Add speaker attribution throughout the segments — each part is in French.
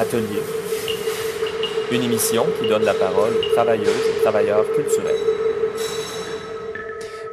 Speaker 1: Atelier, une émission qui donne la parole aux travailleuses et travailleurs culturels.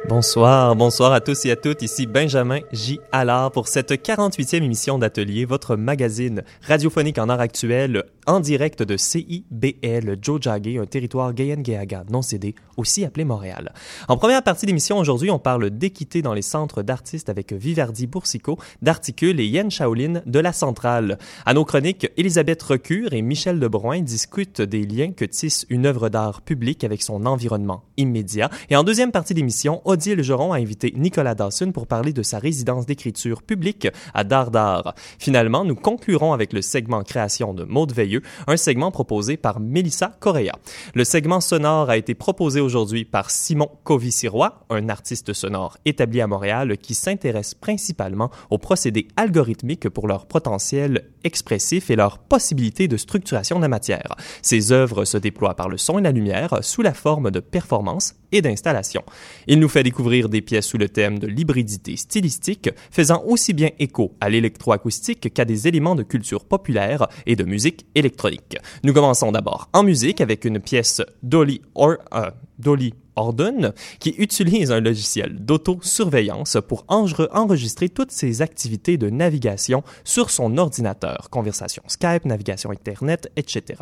Speaker 1: Bonsoir, bonsoir à tous et à toutes. Ici Benjamin J. Allard pour cette 48e émission d'Atelier, votre magazine radiophonique en art actuel en direct de CIBL Jojage, un territoire Gayen-Gayaga non cédé, aussi appelé Montréal. En première partie d'émission aujourd'hui, on parle d'équité dans les centres d'artistes avec Vivardi Boursicot d'Articule et Yen Shaolin de la Centrale. À nos chroniques, Elisabeth Recure et Michel Lebrun discutent des liens que tisse une œuvre d'art publique avec son environnement immédiat. Et en deuxième partie d'émission, Odile Geron a invité Nicolas Dawson pour parler de sa résidence d'écriture publique à Dardar. Finalement, nous conclurons avec le segment création de Maude Veilleux un segment proposé par Melissa Correa. Le segment sonore a été proposé aujourd'hui par Simon Coviciroy, un artiste sonore établi à Montréal qui s'intéresse principalement aux procédés algorithmiques pour leur potentiel expressif et leur possibilité de structuration de la matière. Ses œuvres se déploient par le son et la lumière sous la forme de performances et d'installations. Il nous fait découvrir des pièces sous le thème de l'hybridité stylistique, faisant aussi bien écho à l'électroacoustique qu'à des éléments de culture populaire et de musique électronique électronique. Nous commençons d'abord en musique avec une pièce Dolly, Or, euh, Dolly Orden qui utilise un logiciel d'autosurveillance pour enregistrer toutes ses activités de navigation sur son ordinateur, conversation Skype, navigation Internet, etc.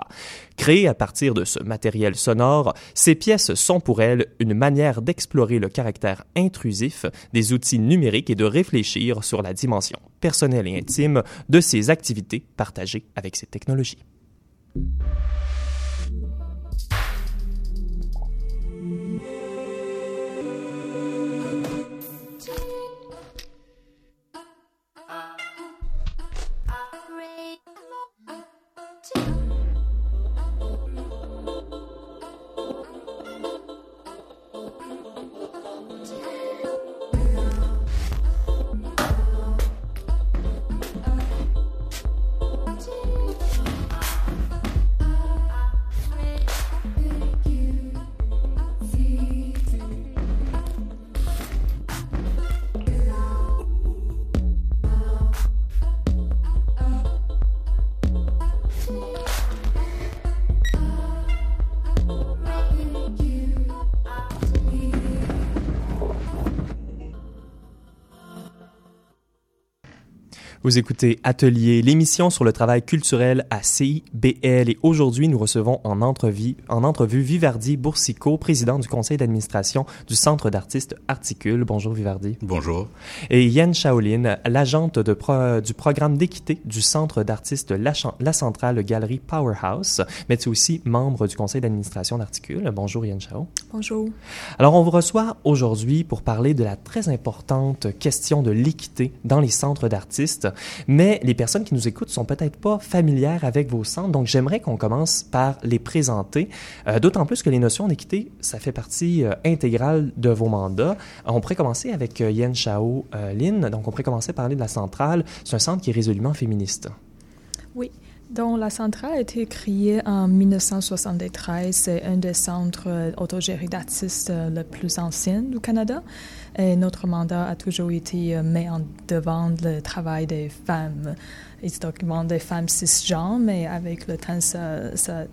Speaker 1: Créées à partir de ce matériel sonore, ces pièces sont pour elle une manière d'explorer le caractère intrusif des outils numériques et de réfléchir sur la dimension personnelle et intime de ces activités partagées avec ces technologies. Vous écoutez Atelier, l'émission sur le travail culturel à CIBL et aujourd'hui nous recevons en entrevue, en entrevue Vivardi Boursicot, président du conseil d'administration du Centre d'artistes Articule. Bonjour Vivardi.
Speaker 2: Bonjour.
Speaker 1: Et Yann Shaolin, l'agente du programme d'équité du Centre d'artistes la, la, Centrale Galerie Powerhouse, mais tu es aussi membre du conseil d'administration d'Articule. Bonjour Yann Shao.
Speaker 3: Bonjour.
Speaker 1: Alors on vous reçoit aujourd'hui pour parler de la très importante question de l'équité dans les centres d'artistes mais les personnes qui nous écoutent sont peut-être pas familières avec vos centres, donc j'aimerais qu'on commence par les présenter, euh, d'autant plus que les notions d'équité, ça fait partie euh, intégrale de vos mandats. On pourrait commencer avec euh, Yen Chao Lin, donc on pourrait commencer par parler de la centrale. C'est un centre qui est résolument féministe.
Speaker 3: Oui. Donc, la centrale a été créée en 1973. C'est un des centres autogérés d'artistes le plus anciens du Canada. Et notre mandat a toujours été euh, mis en devant le travail des femmes, historiquement des femmes cisgenres, mais avec le temps, ça, ça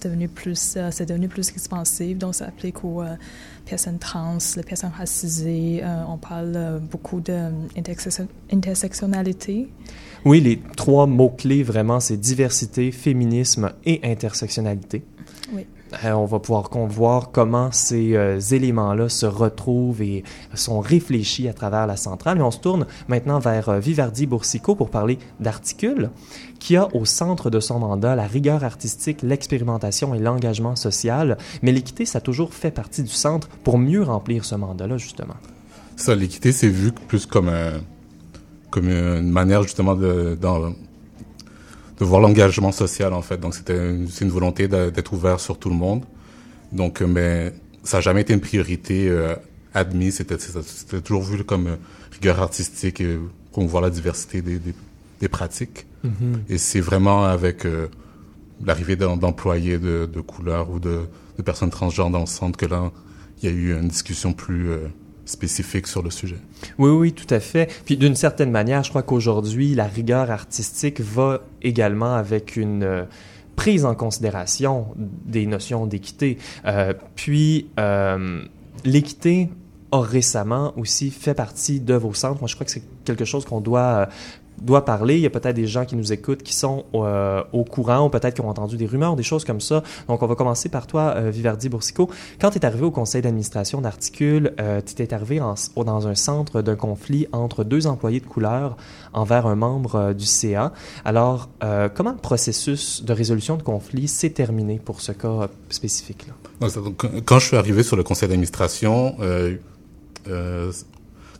Speaker 3: devenu plus, euh, c'est devenu plus expansif. Donc, ça applique aux euh, personnes trans, les personnes racisées. on parle beaucoup d'intersectionnalité.
Speaker 1: Oui, les trois mots-clés, vraiment, c'est diversité, féminisme et intersectionnalité.
Speaker 3: Oui.
Speaker 1: Euh, on va pouvoir voir comment ces euh, éléments-là se retrouvent et sont réfléchis à travers la centrale. Et on se tourne maintenant vers euh, Vivardi Boursicot pour parler d'Articule, qui a au centre de son mandat la rigueur artistique, l'expérimentation et l'engagement social. Mais l'équité, ça a toujours fait partie du centre pour mieux remplir ce mandat-là, justement.
Speaker 2: Ça, l'équité, c'est vu plus comme, une manière, justement, de, de voir l'engagement social en fait. Donc c'était c'est une volonté d'être ouvert sur tout le monde. Donc euh, mais ça n'a jamais été une priorité euh, admise. C'était toujours vu comme euh, rigueur artistique et qu'on voit la diversité des, des, pratiques. Mm-hmm. Et c'est vraiment avec l'arrivée d'employés de, de couleurs ou de, de, personnes transgenres dans le centre que là il y a eu une discussion plus spécifiques sur le sujet.
Speaker 1: Oui, oui, tout à fait. Puis d'une certaine manière, je crois qu'aujourd'hui, la rigueur artistique va également avec une prise en considération des notions d'équité. puis l'équité a récemment aussi fait partie de vos centres. Moi, je crois que c'est quelque chose qu'on doit doit parler. Il y a peut-être des gens qui nous écoutent qui sont euh, au courant ou peut-être qui ont entendu des rumeurs, des choses comme ça. Donc, on va commencer par toi, euh, Viverdi Boursico. Quand tu es arrivé au conseil d'administration d'Articule, euh, tu es arrivé dans un centre d'un conflit entre deux employés de couleur envers un membre euh, du CA. Alors, comment le processus de résolution de conflit s'est terminé pour ce cas spécifique-là?
Speaker 2: Quand je suis arrivé sur le conseil d'administration,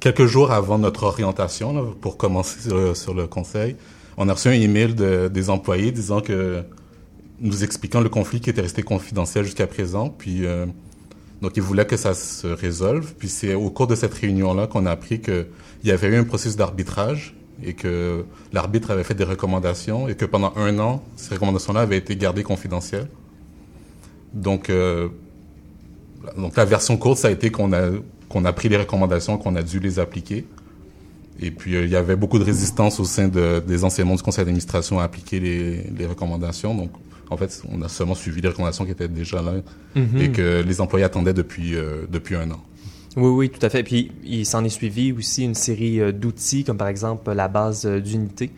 Speaker 2: quelques jours avant notre orientation, pour commencer sur le, conseil, on a reçu un email de, des employés disant que nous expliquant le conflit qui était resté confidentiel jusqu'à présent, puis euh, donc ils voulaient que ça se résolve. Puis c'est au cours de cette réunion-là qu'on a appris qu'il y avait eu un processus d'arbitrage et que l'arbitre avait fait des recommandations et que pendant un an, ces recommandations-là avaient été gardées confidentielles. Donc, euh, donc la version courte, ça a été qu'on a qu'on a pris les recommandations, qu'on a dû les appliquer. Et puis, euh, il y avait beaucoup de résistance au sein des anciens membres du conseil d'administration à appliquer les, recommandations. Donc, en fait, on a seulement suivi les recommandations qui étaient déjà là mhm. et que les employés attendaient depuis, euh, depuis un an.
Speaker 1: Oui, oui, tout à fait. Puis il s'en est suivi aussi une série euh, d'outils, comme par exemple la base d'unité,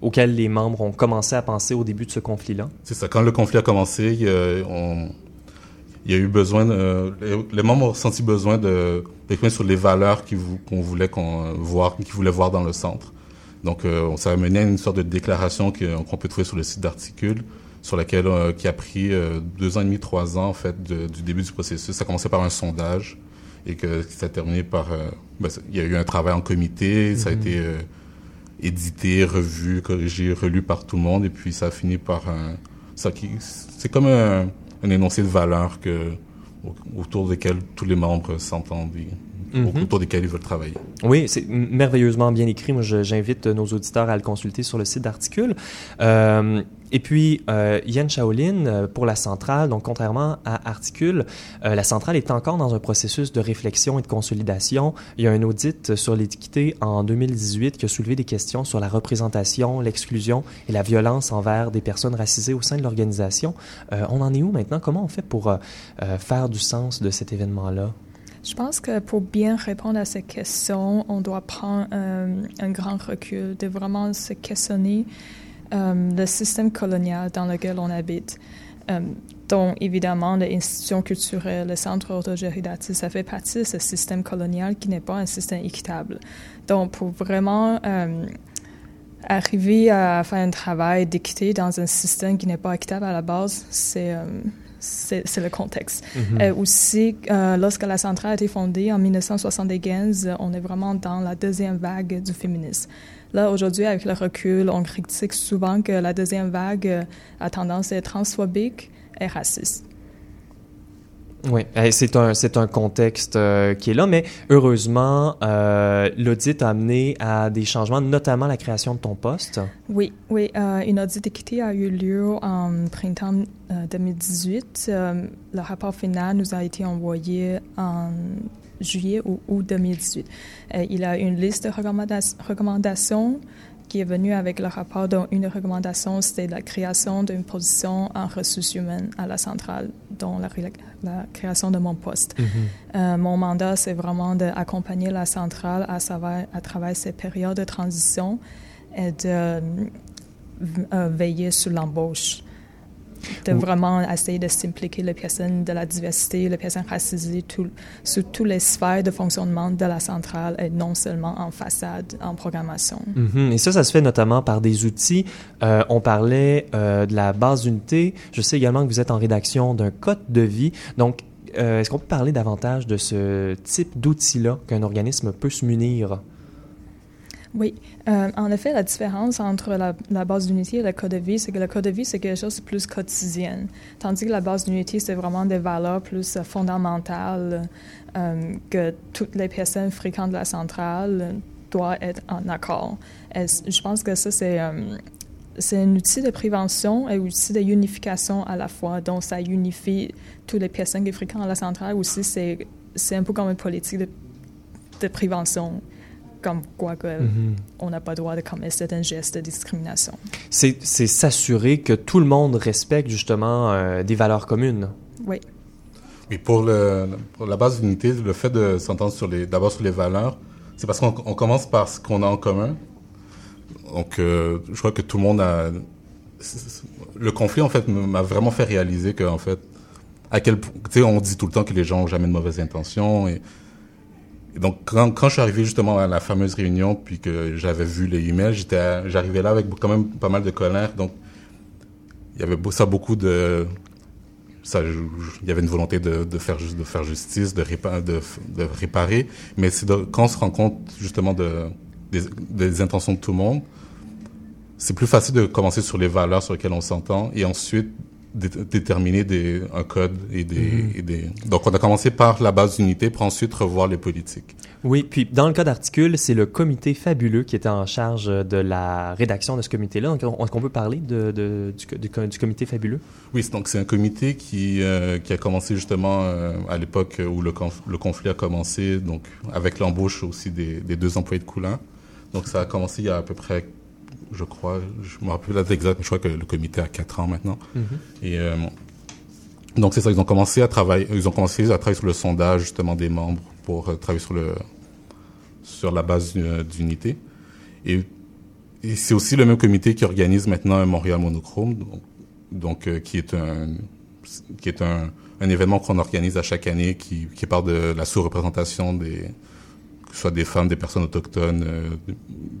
Speaker 1: auxquels les membres ont commencé à penser au début de ce conflit-là.
Speaker 2: C'est ça. Quand le conflit a commencé, on, il y a eu besoin, de, les, membres ont senti besoin de d'exprimer sur les valeurs qu'on voulait qu'on voir, qu'ils voulaient voir dans le centre. Donc, euh, on s'est amené à une sorte de déclaration qu'on peut trouver sur le site d'articule, sur laquelle euh, qui a pris euh, deux ans et demi, trois ans en fait du début du processus. Ça a commencé par un sondage et que ça a terminé par, ben, il y a eu un travail en comité, ça a mm-hmm. été édité, revu, corrigé, relu par tout le monde et puis ça a fini par un, ça qui, c'est comme un un énoncé de valeurs que, autour desquelles tous les membres s'entendent et mhm. autour desquels ils veulent travailler.
Speaker 1: Oui, c'est merveilleusement bien écrit. Moi, j'invite nos auditeurs à le consulter sur le site d'Articule. Euh, et puis, euh, Yann Shaolin, euh, pour la centrale, donc contrairement à Articule, euh, la centrale est encore dans un processus de réflexion et de consolidation. Il y a un audit sur l'équité en 2018 qui a soulevé des questions sur la représentation, l'exclusion et la violence envers des personnes racisées au sein de l'organisation. Euh, on en est où maintenant? Comment on fait pour faire du sens de cet événement-là?
Speaker 3: Je pense que pour bien répondre à ces questions, on doit prendre un grand recul, de vraiment se questionner le système colonial dans lequel on habite. Euh, dont évidemment l'institution culturelle, le centre autogéridatif, ça fait partie de ce système colonial qui n'est pas un système équitable. Donc pour vraiment euh, arriver à faire un travail d'équité dans un système qui n'est pas équitable à la base, c'est c'est le contexte. Mm-hmm. aussi, lorsque la centrale a été fondée en 1975, on est vraiment dans la deuxième vague du féminisme. Là, aujourd'hui, avec le recul, on critique souvent que la deuxième vague euh, a tendance à être transphobique et raciste.
Speaker 1: Oui, c'est un, c'est un contexte euh, qui est là, mais heureusement, euh, l'audit a amené à des changements, notamment la création de ton poste.
Speaker 3: Oui, oui, une audit d'équité a eu lieu en printemps 2018. le rapport final nous a été envoyé en juillet ou août 2018. Euh, il a une liste de recommandations qui est venue avec le rapport, dont une recommandation, c'était la création d'une position en ressources humaines à la centrale, dont la, création de mon poste. Mm-hmm. Euh, mon mandat, c'est vraiment d'accompagner la centrale à, savoir, à travers ces périodes de transition et de euh, veiller sur l'embauche de vraiment essayer de s'impliquer les personnes de la diversité, les personnes racisées, tout, sur toutes les sphères de fonctionnement de la centrale et non seulement en façade, en programmation.
Speaker 1: Mm-hmm. Et ça, ça se fait notamment par des outils. Euh, on parlait euh, de la base d'unité. Je sais également que vous êtes en rédaction d'un code de vie. Donc, euh, est-ce qu'on peut parler davantage de ce type d'outil-là qu'un organisme peut se munir?
Speaker 3: Oui. Euh, en effet, la différence entre la, base d'unité et le code de vie, c'est que le code de vie, c'est quelque chose de plus quotidien. Tandis que la base d'unité, c'est vraiment des valeurs plus euh, fondamentales euh, que toutes les personnes fréquentes de la centrale doivent être en accord. Je pense que ça, c'est c'est un outil de prévention et un outil de unification à la fois. Donc, ça unifie toutes les personnes qui fréquentent la centrale. Aussi, c'est c'est un peu comme une politique de, de prévention comme quoi que
Speaker 1: Mhm.
Speaker 3: on n'a pas le droit de commettre un geste de discrimination.
Speaker 1: C'est s'assurer que tout le monde respecte justement euh, des valeurs communes.
Speaker 3: Oui,
Speaker 2: Et pour, le, pour la base d'unité, le fait de s'entendre sur les, d'abord sur les valeurs, c'est parce qu'on on commence par ce qu'on a en commun. Donc, euh, je crois que tout le monde a. Le conflit, en fait, m'a vraiment fait réaliser que, en fait, à quel point. Tu sais, on dit tout le temps que les gens ont jamais de mauvaises intentions. Et donc, quand, je suis arrivé justement à la fameuse réunion, puis que j'avais vu les emails, j'étais, j'arrivais là avec quand même pas mal de colère. Donc, il y avait ça beaucoup de il y avait une volonté de, de faire de faire justice, de, réparer, mais quand on se rend compte justement de, des, des intentions de tout le monde, c'est plus facile de commencer sur les valeurs sur lesquelles on s'entend et ensuite dé- déterminer des, un code et des, et des. Donc on a commencé par la base d'unité pour ensuite revoir les politiques.
Speaker 1: Oui, puis dans le cas d'articule, c'est le comité fabuleux qui était en charge de la rédaction de ce comité-là. Donc, on- est-ce qu'on peut parler de, de- du, co- du co- du comité fabuleux?
Speaker 2: Oui, donc c'est un comité qui, euh, qui a commencé justement euh, à l'époque où le, conf- le conflit a commencé, donc avec l'embauche aussi des, des deux employés de Coulin. Donc ça a commencé il y a à peu près, je crois, je me rappelle la date exacte, mais je crois que le comité a quatre ans maintenant. Et euh, donc c'est ça, ils ont commencé à travailler, ils ont commencé à travailler sur le sondage justement des membres pour euh, travailler sur le sur la base euh, d'unité. Et, et c'est aussi le même comité qui organise maintenant un Montréal monochrome, donc, donc, euh, qui est un qui est un, un événement qu'on organise à chaque année qui, qui parle de la sous-représentation des que ce soit des femmes, des personnes autochtones, euh, des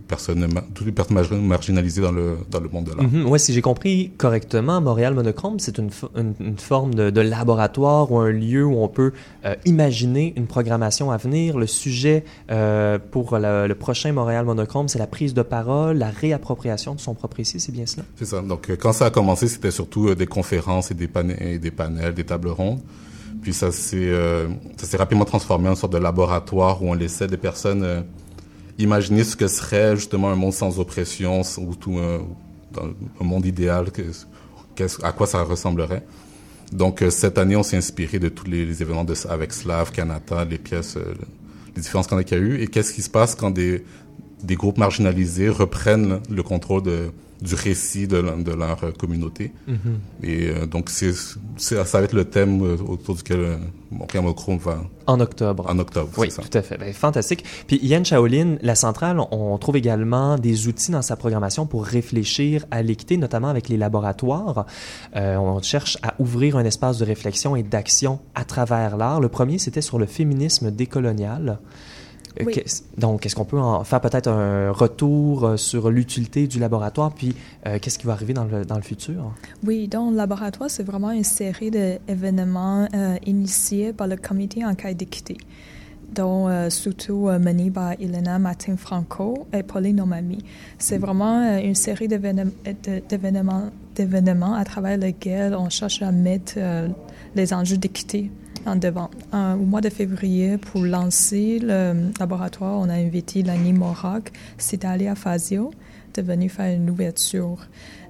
Speaker 2: personnes, toutes les personnes mar- marginalisées dans le, dans le monde de l'art.
Speaker 1: Mhm. Ouais, si j'ai compris correctement, Montréal Monochrome, c'est une, une, une forme de, de laboratoire ou un lieu où on peut euh, imaginer une programmation à venir. Le sujet euh, pour le, le prochain Montréal Monochrome, c'est la prise de parole, la réappropriation de son propre récit, c'est bien cela?
Speaker 2: C'est ça. Donc, quand ça a commencé, c'était surtout des conférences et des, et des panels, des tables rondes. Puis ça s'est euh, ça s'est rapidement transformé en sorte de laboratoire où on laissait des personnes euh, imaginer ce que serait justement un monde sans oppression, ou tout un, dans un monde idéal, que, qu'est-ce- à quoi ça ressemblerait. Donc, euh, cette année, on s'est inspiré de tous les, événements avec Slav, Canada, les pièces, euh, les différents scandales qu'il y a eu. Et qu'est-ce qui se passe quand des, des groupes marginalisés reprennent le contrôle de, du récit de, leur- de leur euh, communauté. Et euh, donc, c'est, ça va être le thème euh, autour duquel Montréal Monochrome va
Speaker 1: En octobre.
Speaker 2: en octobre.
Speaker 1: Oui,
Speaker 2: ça.
Speaker 1: tout à fait. Ben, fantastique. Puis Yann Shaolin, la centrale, on, on trouve également des outils dans sa programmation pour réfléchir à l'équité, notamment avec les laboratoires. Euh, on cherche à ouvrir un espace de réflexion et d'action à travers l'art. Le premier, c'était sur le féminisme décolonial. Euh, Donc, est-ce qu'on peut en faire peut-être un retour euh, sur l'utilité du laboratoire, puis euh, qu'est-ce qui va arriver dans le, dans le futur?
Speaker 3: Oui, donc le laboratoire, c'est vraiment une série d'événements euh, initiés par le comité en cas d'équité, dont euh, surtout mené par Elena Martin-Franco et Pauline Omami. C'est vraiment une série d'événements à travers lesquels on cherche à mettre les enjeux d'équité en devant. Au mois de février, pour lancer le laboratoire, on a invité Lani Morak, à Fazio, de venir faire une ouverture.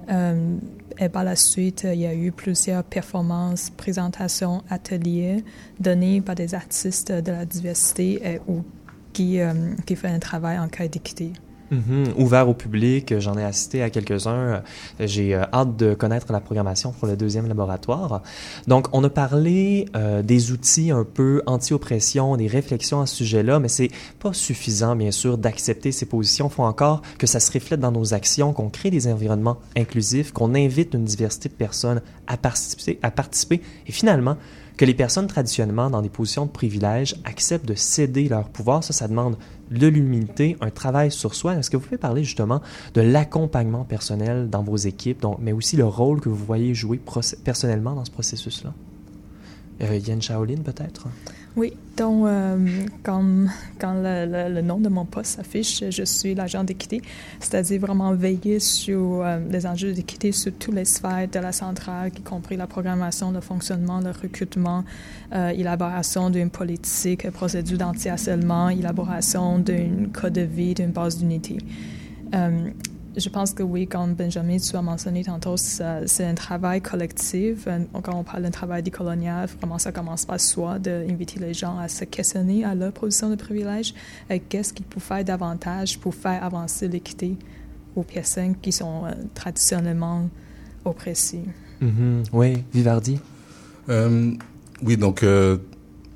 Speaker 3: Euh, et par la suite, il y a eu plusieurs performances, présentations, ateliers donnés par des artistes de la diversité et, ou qui, euh, qui font un travail en cas d'équité.
Speaker 1: Mhm. Ouvert au public, euh, j'en ai assisté à quelques-uns. Euh, J'ai euh, hâte de connaître la programmation pour le deuxième laboratoire. Donc, on a parlé des outils un peu anti-oppression, des réflexions à ce sujet-là, mais c'est pas suffisant, bien sûr, d'accepter ces positions. Il faut encore que ça se reflète dans nos actions, qu'on crée des environnements inclusifs, qu'on invite une diversité de personnes à participer, à participer et finalement, que les personnes traditionnellement dans des positions de privilège acceptent de céder leur pouvoir. Ça, ça demande de l'humilité, un travail sur soi. Est-ce que vous pouvez parler justement de l'accompagnement personnel dans vos équipes, donc, mais aussi le rôle que vous voyez jouer personnellement dans ce processus-là? Euh, Yann Shaolin, peut-être?
Speaker 3: Oui, donc, euh, quand le, nom de mon poste s'affiche, je suis l'agent d'équité, c'est-à-dire vraiment veiller sur euh, les enjeux d'équité sur toutes les sphères de la centrale, y compris la programmation, le fonctionnement, le recrutement, euh, élaboration d'une politique, procédure d'anti-harcèlement, élaboration d'un code de vie, d'une base d'unité. Je pense que oui, comme Benjamin, tu as mentionné tantôt, c'est un travail collectif. Quand on parle d'un travail décolonial, vraiment, ça commence par soi, d'inviter les gens à se questionner à leur position de privilège et qu'est-ce qu'ils peuvent faire davantage pour faire avancer l'équité aux personnes qui sont euh, traditionnellement oppressées.
Speaker 1: Mm-hmm. Oui, Vivardi?
Speaker 2: Euh, oui, donc euh,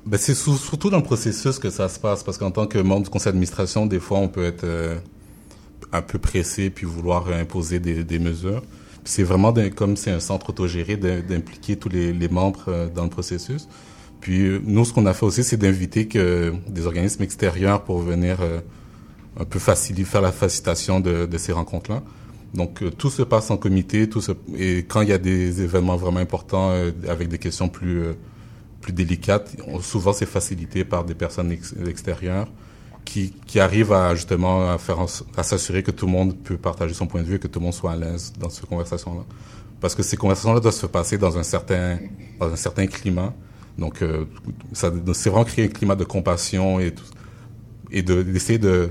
Speaker 2: ben c'est surtout dans le processus que ça se passe, parce qu'en tant que membre du conseil d'administration, des fois, on peut être euh, un peu pressé puis vouloir imposer des, mesures. C'est vraiment, comme c'est un centre autogéré, d'impliquer tous les, membres euh, dans le processus. Puis euh, nous, ce qu'on a fait aussi, c'est d'inviter des organismes extérieurs pour venir un peu faciliter, faire la facilitation de, ces rencontres-là. Donc tout se passe en comité, tout et quand il y a des événements vraiment importants avec des questions plus plus délicate, souvent c'est facilité par des personnes extérieures qui, arrivent à justement à faire à s'assurer que tout le monde peut partager son point de vue, que tout le monde soit à l'aise dans ces conversations-là. Parce que ces conversations-là doivent se passer dans un certain dans un certain climat. Donc euh, ça c'est vraiment créer un climat de compassion et et d'essayer de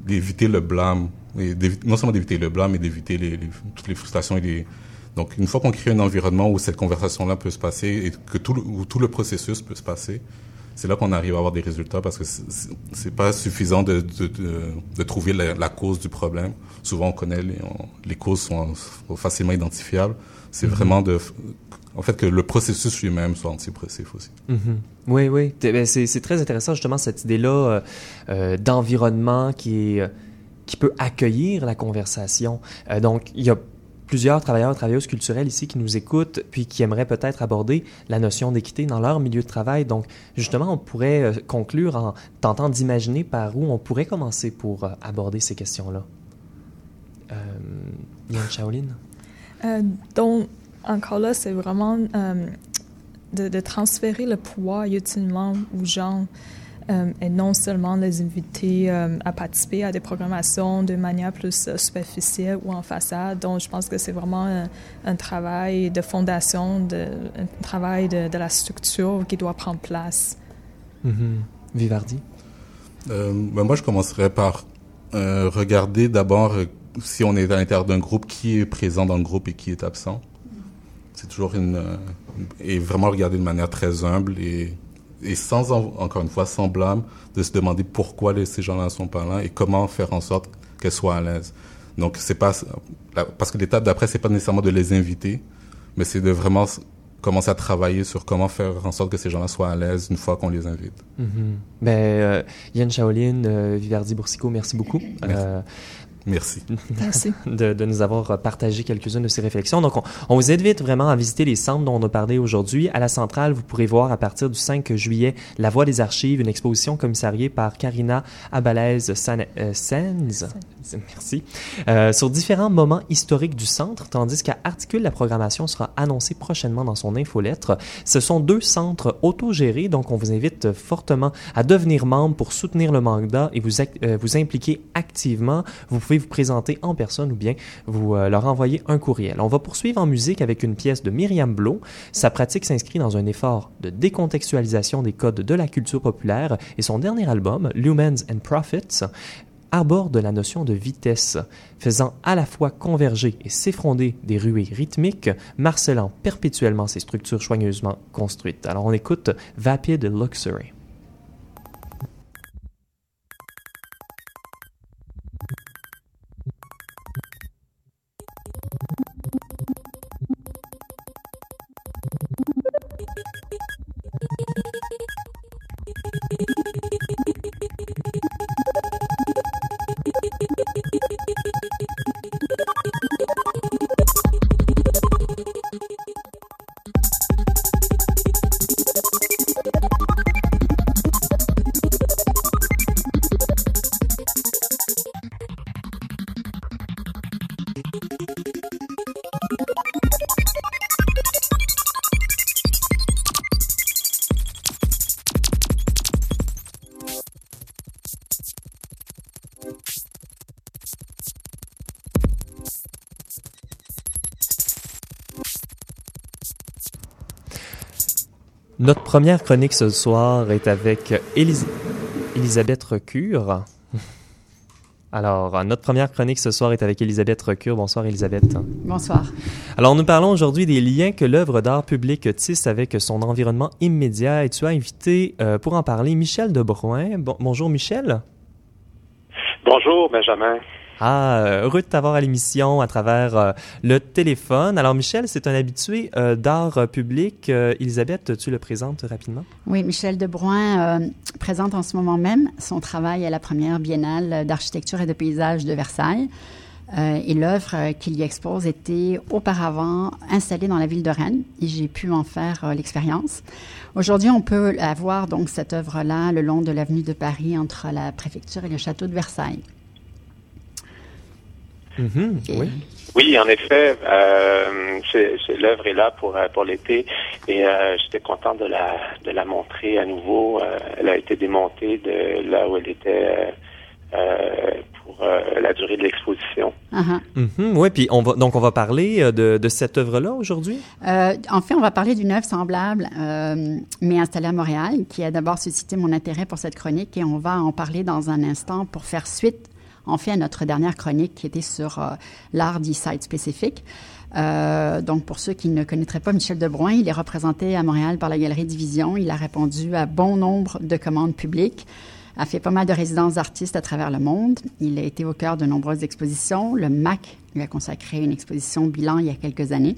Speaker 2: d'éviter le blâme et non seulement d'éviter le blâme mais d'éviter les, toutes les frustrations et donc, une fois qu'on crée un environnement où cette conversation-là peut se passer et que tout le, où tout le processus peut se passer, c'est là qu'on arrive à avoir des résultats parce que c'est pas suffisant de, de, de, trouver la, cause du problème. Souvent, on connaît les, les causes sont facilement identifiables. C'est mm-hmm. vraiment de, en fait, que le processus lui-même soit antipressif aussi.
Speaker 1: Mm-hmm. Oui, oui. Ben, c'est très intéressant justement cette idée-là euh, euh, d'environnement qui est qui peut accueillir la conversation. Euh, donc, il y a plusieurs travailleurs et travailleuses culturelles ici qui nous écoutent, puis qui aimeraient peut-être aborder la notion d'équité dans leur milieu de travail. Donc, justement, on pourrait euh, conclure en tentant d'imaginer par où on pourrait commencer pour euh, aborder ces questions-là. Euh, Yann Shaolin?
Speaker 3: Donc, encore là, c'est vraiment de, de, transférer le poids utilement aux gens. Euh, et non seulement les inviter euh, à participer à des programmations de manière plus euh, superficielle ou en façade. Donc, je pense que c'est vraiment un, travail de fondation, de, un travail de, de, la structure qui doit prendre place.
Speaker 1: Mm-hmm. Vivardi?
Speaker 2: Ben moi, je commencerai par regarder d'abord si on est à l'intérieur d'un groupe, qui est présent dans le groupe et qui est absent. C'est toujours une... et vraiment regarder de manière très humble et et sans, encore une fois, sans blâme, de se demander pourquoi les, ces gens-là ne sont pas là et comment faire en sorte qu'elles soient à l'aise. Donc, c'est pas, parce que l'étape d'après, c'est pas nécessairement de les inviter, mais c'est de vraiment commencer à travailler sur comment faire en sorte que ces gens-là soient à l'aise une fois qu'on les invite.
Speaker 1: Mm -hmm. ben, euh, Yann Shaolin, euh, Vivardi Boursico, merci beaucoup.
Speaker 2: Merci. Euh, Merci.
Speaker 3: Merci.
Speaker 1: de, de, nous avoir partagé quelques-unes de ces réflexions. Donc, on, on, vous invite vraiment à visiter les centres dont on a parlé aujourd'hui. À la centrale, vous pourrez voir à partir du 5 juillet La Voix des Archives, une exposition commissariée par Karina Abalaise euh. Merci. Euh, sur différents moments historiques du centre, tandis qu'à Articule, la programmation sera annoncée prochainement dans son infolettre. Ce sont deux centres autogérés, donc on vous invite fortement à devenir membre pour soutenir le mandat et vous, euh, vous impliquer activement. Vous pouvez vous présenter en personne ou bien vous euh, leur envoyer un courriel. On va poursuivre en musique avec une pièce de Myriam Blow. Sa pratique s'inscrit dans un effort de décontextualisation des codes de la culture populaire et son dernier album, Lumens and Profits, arbore de la notion de vitesse, faisant à la fois converger et s'effronder des ruées rythmiques, marcelant perpétuellement ces structures soigneusement construites. Alors on écoute Vapid Luxury. Première chronique ce soir est avec Elisabeth Recure. Alors, notre première chronique ce soir est avec Elisabeth Recure. Bonsoir, Elisabeth.
Speaker 4: Bonsoir.
Speaker 1: Alors, nous parlons aujourd'hui des liens que l'œuvre d'art public tisse avec son environnement immédiat et tu as invité pour en parler Michel Debrouin. bonjour, Michel.
Speaker 5: Bonjour, Benjamin.
Speaker 1: Ah, euh, heureux de t'avoir à l'émission à travers euh, le téléphone. Alors, Michel, c'est un habitué euh, d'art public. Elisabeth, tu le présentes rapidement?
Speaker 4: Oui, Michel Debrouin présente en ce moment même son travail à la première biennale d'architecture et de paysage de Versailles. et l'œuvre qu'il y expose était auparavant installée dans la ville de Rennes et j'ai pu en faire l'expérience. Aujourd'hui, on peut avoir donc cette œuvre-là le long de l'avenue de Paris entre la préfecture et le château de Versailles.
Speaker 5: Mm-hmm. oui. en effet, euh, l'œuvre est là pour euh, pour l'été et euh, j'étais content de la de la montrer à nouveau. Euh, elle a été démontée de là où elle était pour la durée de l'exposition.
Speaker 4: Uh-huh.
Speaker 1: Mm-hmm. oui, puis on va donc on va parler de, de cette œuvre-là aujourd'hui?
Speaker 4: en fait, on va parler d'une œuvre semblable, mais installée à Montréal, qui a d'abord suscité mon intérêt pour cette chronique et on va en parler dans un instant pour faire suite en fait à notre dernière chronique qui était sur euh, l'art dit site spécifique. Euh, donc, pour ceux qui ne connaîtraient pas Michel Debrouin, il est représenté à Montréal par la Galerie Division. Il a répondu à bon nombre de commandes publiques, a fait pas mal de résidences d'artistes à travers le monde. Il a été au cœur de nombreuses expositions. Le MAC lui a consacré une exposition bilan il y a quelques années.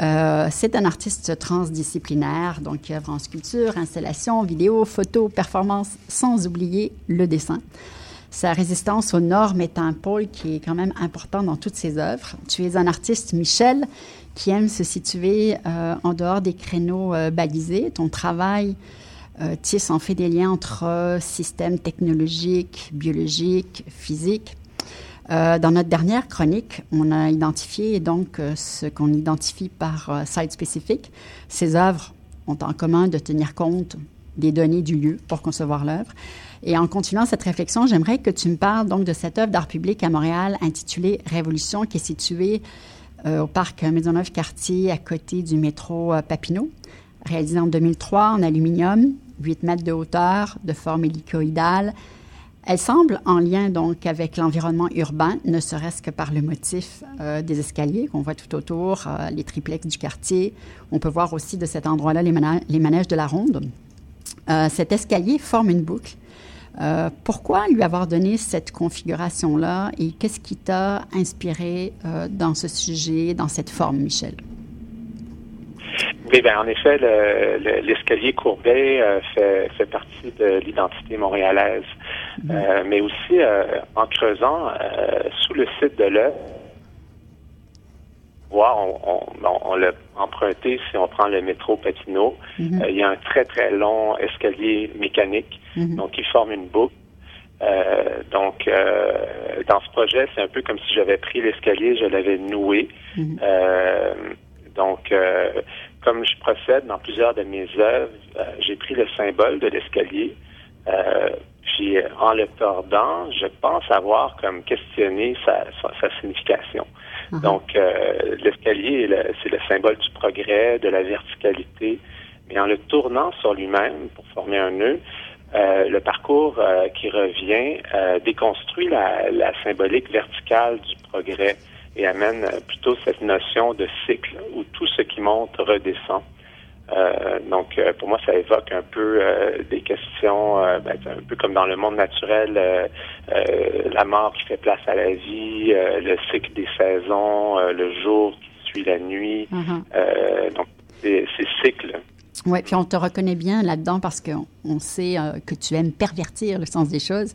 Speaker 4: Euh, c'est un artiste transdisciplinaire, donc qui œuvre en sculpture, installation, vidéo, photo, performance, sans oublier le dessin. Sa résistance aux normes est un pôle qui est quand même important dans toutes ses œuvres. Tu es un artiste, Michel, qui aime se situer euh, en dehors des créneaux euh, balisés. Ton travail euh, en fait des liens entre systèmes technologiques, biologiques, physiques. dans notre dernière chronique, on a identifié donc ce qu'on identifie par site spécifique. Ces œuvres ont en commun de tenir compte des données du lieu pour concevoir l'œuvre. Et en continuant cette réflexion, j'aimerais que tu me parles donc de cette œuvre d'art public à Montréal intitulée Révolution, qui est située euh, au parc Maisonneuve-Cartier à côté du métro euh, Papineau, réalisée en 2003 en aluminium, 8 mètres de hauteur, de forme hélicoïdale. Elle semble en lien donc avec l'environnement urbain, ne serait-ce que par le motif euh, des escaliers qu'on voit tout autour, les triplex du quartier. On peut voir aussi de cet endroit-là les, les, manèges de la ronde. cet escalier forme une boucle euh, pourquoi lui avoir donné cette configuration-là et qu'est-ce qui t'a inspiré euh, dans ce sujet, dans cette forme, Michel?
Speaker 5: Oui, ben en effet, l'escalier courbé euh, fait, fait, partie de l'identité montréalaise, mm-hmm. mais aussi en creusant sous le site de l'œuvre, on, on, l'a emprunté si on prend le métro Papineau. Mhm. Euh, il y a un très, très long escalier mécanique, mhm. donc il forme une boucle. Euh, donc, euh, dans ce projet, c'est un peu comme si j'avais pris l'escalier, je l'avais noué. Mhm. donc, comme je procède dans plusieurs de mes œuvres, j'ai pris le symbole de l'escalier, puis en le tordant, je pense avoir comme questionné sa signification. Uh-huh. Donc, euh, l'escalier, c'est le symbole du progrès, de la verticalité. Mais en le tournant sur lui-même pour former un nœud, euh, le parcours euh, qui revient déconstruit la, la, symbolique verticale du progrès et amène plutôt cette notion de cycle où tout ce qui monte redescend. Euh, donc, euh, pour moi, ça évoque un peu euh, des questions, ben, un peu comme dans le monde naturel, la mort qui fait place à la vie, le cycle des saisons, le jour qui suit la nuit. Mm-hmm. donc, ces cycles.
Speaker 4: Oui, puis on te reconnaît bien là-dedans parce qu'on on sait que tu aimes pervertir le sens des choses.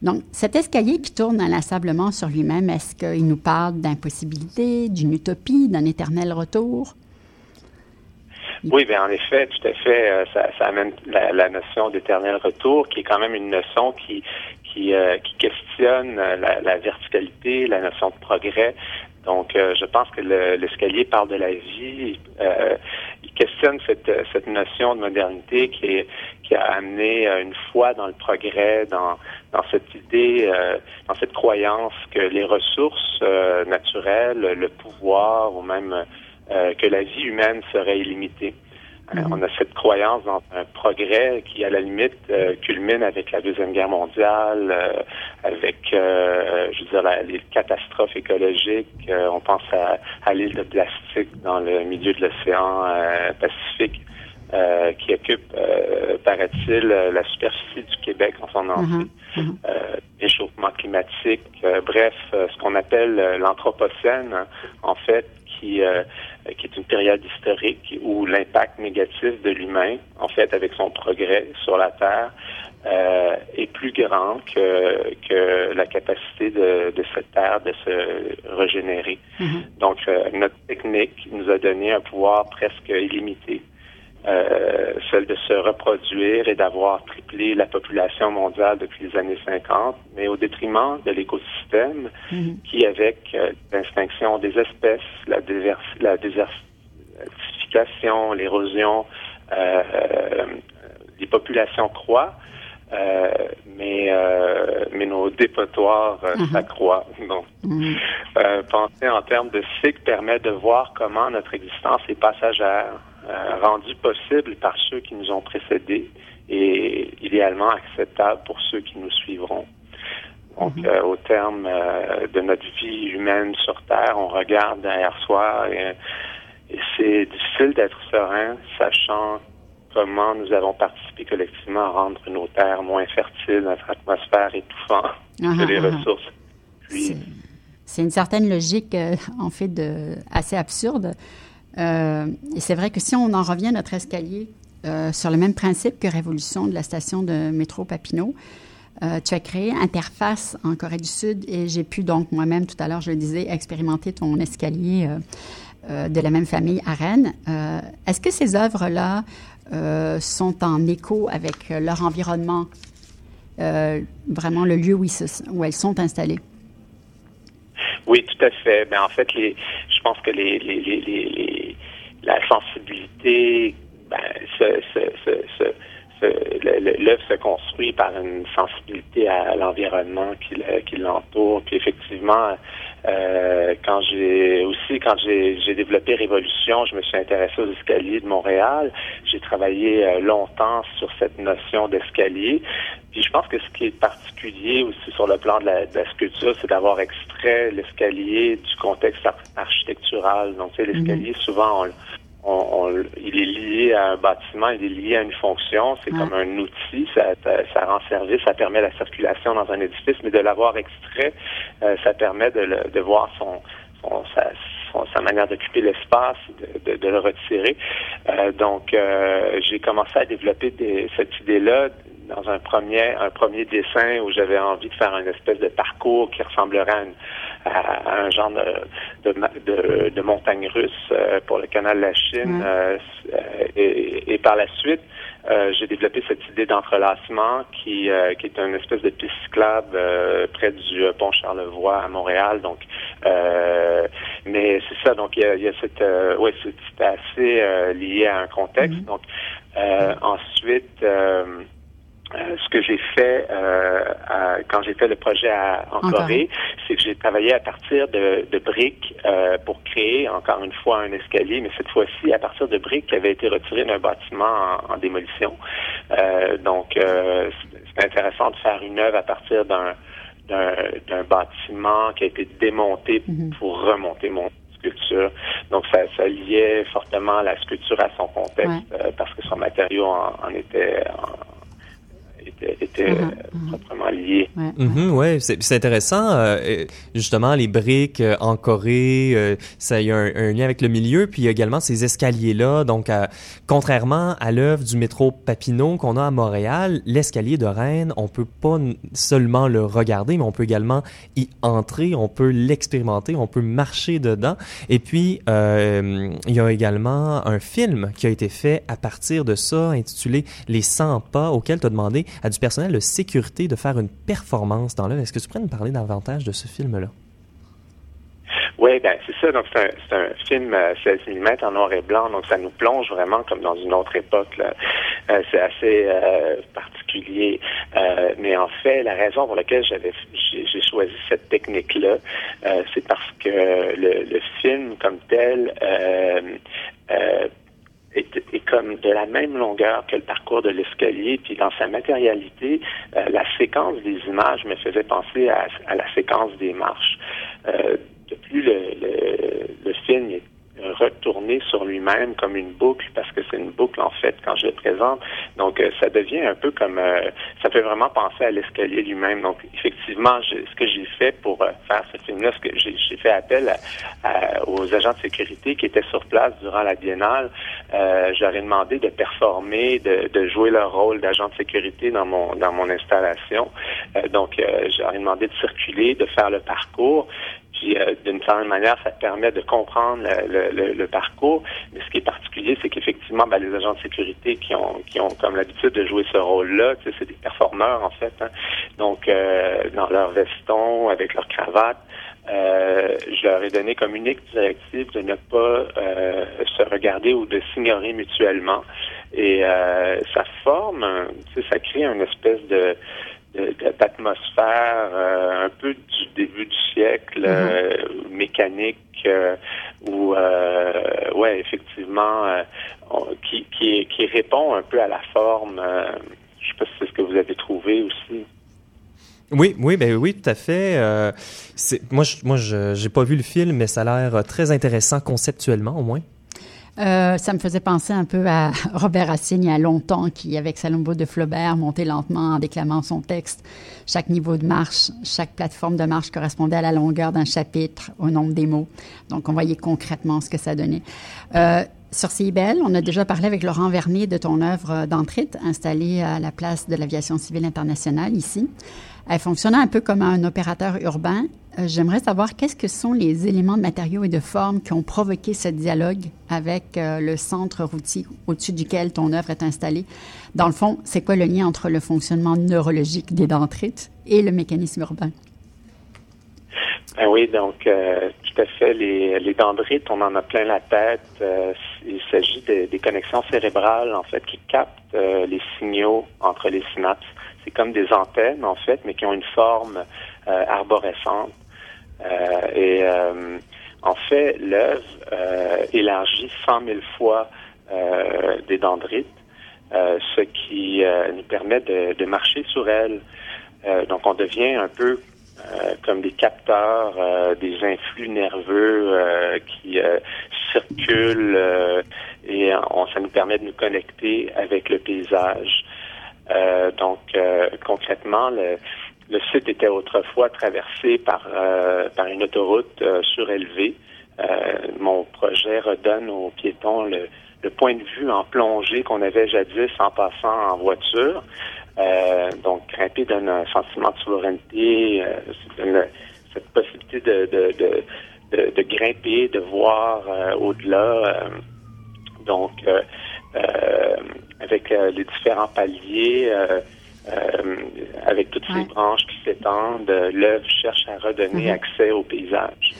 Speaker 4: Donc, cet escalier qui tourne inlassablement sur lui-même, est-ce qu'il nous parle d'impossibilité, d'une utopie, d'un éternel retour?
Speaker 5: Oui, bien en effet, tout à fait, euh, ça, ça amène la, notion d'éternel retour, qui est quand même une notion qui qui, euh, qui questionne la, la, verticalité, la notion de progrès. Donc, euh, je pense que l'escalier parle de la vie. il questionne cette, cette notion de modernité qui, est, qui a amené une foi dans le progrès, dans, dans cette idée, dans cette croyance que les ressources naturelles, le pouvoir ou même euh, que la vie humaine serait illimitée. Mhm. On a cette croyance dans un progrès qui, à la limite, euh, culmine avec la Deuxième Guerre mondiale, euh, avec, euh, je veux dire, les catastrophes écologiques. on pense à, l'île de plastique dans le milieu de l'océan Pacifique. qui occupe, paraît-il, la superficie du Québec en son entier. Mhm. échauffement climatique, bref, ce qu'on appelle l'anthropocène, en fait, qui euh, qui est une période historique où l'impact négatif de l'humain, en fait, avec son progrès sur la Terre, euh, est plus grand que, que la capacité de, de cette Terre de se régénérer. Mm-hmm. Donc, euh, notre technique nous a donné un pouvoir presque illimité. Euh, celle de se reproduire et d'avoir triplé la population mondiale depuis les années 50, mais au détriment de l'écosystème mm-hmm. qui, avec euh, l'extinction des espèces, la, la désertification, l'érosion, euh, les populations croient, euh, mais euh, mais nos dépotoirs mm-hmm. s'accroissent. Donc, mm-hmm. penser en termes de cycle permet de voir comment notre existence est passagère, euh, rendu possible par ceux qui nous ont précédés et idéalement acceptable pour ceux qui nous suivront. Donc, mhm. euh, au terme euh, de notre vie humaine sur Terre, on regarde derrière soi et, c'est difficile d'être serein, sachant comment nous avons participé collectivement à rendre nos terres moins fertiles, notre atmosphère étouffante, ah, que les ah, ah. ressources.
Speaker 4: C'est une certaine logique, en fait, de, assez absurde. Euh, et c'est vrai que si on en revient à notre escalier euh, sur le même principe que Révolution de la station de métro Papineau, euh, tu as créé Interface en Corée du Sud et j'ai pu donc moi-même, tout à l'heure, je le disais, expérimenter ton escalier de la même famille à Rennes. Est-ce que ces œuvres-là sont en écho avec leur environnement, vraiment le lieu où, elles sont installées?
Speaker 5: Oui, tout à fait. Mais en fait, je pense que les la sensibilité, ben, ce, ce, ce, l'œuvre se construit par une sensibilité à l'environnement qui, l'entoure. Puis effectivement, euh, quand j'ai aussi quand j'ai développé Révolution, je me suis intéressé aux escaliers de Montréal. J'ai travaillé euh, longtemps sur cette notion d'escalier. Puis je pense que ce qui est particulier aussi sur le plan de la, sculpture, c'est d'avoir extrait l'escalier du contexte architectural. Donc, tu sais, l'escalier, mm-hmm. souvent, on, on, il est lié à un bâtiment, il est lié à une fonction, c'est comme un outil, ça, ça, rend service, ça permet la circulation dans un édifice, mais de l'avoir extrait, euh, ça permet de, le, de voir son, son sa, sa manière d'occuper l'espace, de, de, le retirer. Euh, donc, euh, j'ai commencé à développer des, cette idée-là dans un premier, un premier dessin où j'avais envie de faire une espèce de parcours qui ressemblerait à, une, à, un genre de, de, de, montagne russe euh, pour le canal de la Chine. Euh, et, et, par la suite, euh, j'ai développé cette idée d'entrelacement qui, qui est une espèce de piste cyclable près du pont Charlevoix à Montréal. Donc, mais c'est ça. Donc, il y a, il y a cette, ouais, c'est assez lié à un contexte. Mm-hmm. Donc, ensuite. Euh, ce que j'ai fait euh, quand j'ai fait le projet en, Corée, c'est que j'ai travaillé à partir de, briques euh, pour créer encore une fois un escalier, mais cette fois-ci à partir de briques qui avaient été retirées d'un bâtiment en, démolition. donc c'est intéressant de faire une œuvre à partir d'un d'un bâtiment qui a été démonté mhm. pour remonter mon sculpture. Donc, ça, ça, liait fortement la sculpture à son contexte parce que son matériau en, en était était, uh-huh, uh-huh. proprement lié.
Speaker 1: Ouais, mm-hmm, c'est intéressant. Euh, justement, les briques euh, en Corée, euh, ça y a un, lien avec le milieu, puis il y a également ces escaliers-là. Donc, contrairement à l'œuvre du métro Papineau qu'on a à Montréal, l'escalier de Rennes, on peut pas seulement le regarder, mais on peut également y entrer, on peut l'expérimenter, on peut marcher dedans. Et puis, il y a également un film qui a été fait à partir de ça, intitulé Les 100 pas, auquel tu as demandé à du personnel de sécurité de faire une performance dans l'œuvre. Est-ce que tu pourrais nous parler davantage de ce film-là?
Speaker 5: Oui, ben c'est ça. Donc c'est un, film 16 euh, mm en noir et blanc, donc ça nous plonge vraiment comme dans une autre époque. Euh, c'est assez euh, particulier, mais en fait, la raison pour laquelle j'avais j'ai choisi cette technique-là, c'est parce que le, film comme tel est, comme de la même longueur que le parcours de l'escalier, puis dans sa matérialité, la séquence des images me faisait penser à, la séquence des marches. de plus le, le, le film est retourner sur lui-même comme une boucle parce que c'est une boucle en fait quand je le présente. Donc euh, ça devient un peu comme euh, ça fait vraiment penser à l'escalier lui-même. Donc effectivement, ce que j'ai fait pour euh, faire ce film-là, ce que j'ai fait appel aux agents de sécurité qui étaient sur place durant la biennale. J'aurais demandé de performer, de, de jouer leur rôle d'agent de sécurité dans mon dans mon installation. donc j'aurais demandé de circuler, de faire le parcours. Puis euh, d'une certaine manière, ça permet de comprendre le, parcours. Mais ce qui est particulier, c'est qu'effectivement, ben, les agents de sécurité qui ont qui ont comme l'habitude de jouer ce rôle-là, c'est des performeurs en fait. Hein. Donc euh, dans leur veston, avec leur cravate. Euh, je leur ai donné comme unique directive de ne pas se regarder ou de s'ignorer mutuellement. Et ça forme, ça crée une espèce de d'atmosphère euh, un peu du début du siècle, mm-hmm. euh, mécanique, euh, où, ouais, effectivement, qui, qui, qui, répond un peu à la forme. je sais pas si c'est ce que vous avez trouvé aussi.
Speaker 1: Oui, oui, ben oui, tout à fait. moi, je, moi, j'ai pas vu le film, mais ça a l'air très intéressant conceptuellement, au moins.
Speaker 4: Euh, ça me faisait penser un peu à Robert Racine il y a longtemps, qui, avec Salombo de Flaubert, montait lentement en déclamant son texte. Chaque niveau de marche, chaque plateforme de marche correspondait à la longueur d'un chapitre, au nombre des mots. Donc, on voyait concrètement ce que ça donnait. Euh, sur CIBEL, on a déjà parlé avec Laurent Vernier de ton œuvre d'entrite, installée à la place de l'aviation civile internationale ici. Elle fonctionnait un peu comme un opérateur urbain. Euh, j'aimerais savoir qu'est-ce que sont les éléments de matériaux et de formes qui ont provoqué ce dialogue avec euh, le centre routier au-dessus duquel ton œuvre est installée? Dans le fond, c'est quoi le lien entre le fonctionnement neurologique des dendrites et le mécanisme urbain?
Speaker 5: Ben oui, donc euh, tout à fait. Les, les, dendrites, on en a plein la tête. il s'agit des connexions cérébrales en fait qui captent les signaux entre les synapses. C'est comme des antennes, en fait, mais qui ont une forme euh, arborescente. Euh, et euh, en fait, l'œuvre élargit 100 000 fois des dendrites, ce qui nous permet de, marcher sur elles. donc, on devient un peu comme des capteurs des influx nerveux qui circulent et ça nous permet de nous connecter avec le paysage. Euh, donc, euh, concrètement, le, le, site était autrefois traversé par, euh, par une autoroute surélevée. mon projet redonne aux piétons le, le, point de vue en plongée qu'on avait jadis en passant en voiture. donc, grimper donne un sentiment de souveraineté, cette possibilité de, de, de, de, grimper, de voir au-delà. donc, euh, avec euh, les différents paliers, euh, avec toutes ces branches qui s'étendent, l'œuvre cherche à redonner mm-hmm. accès au paysage.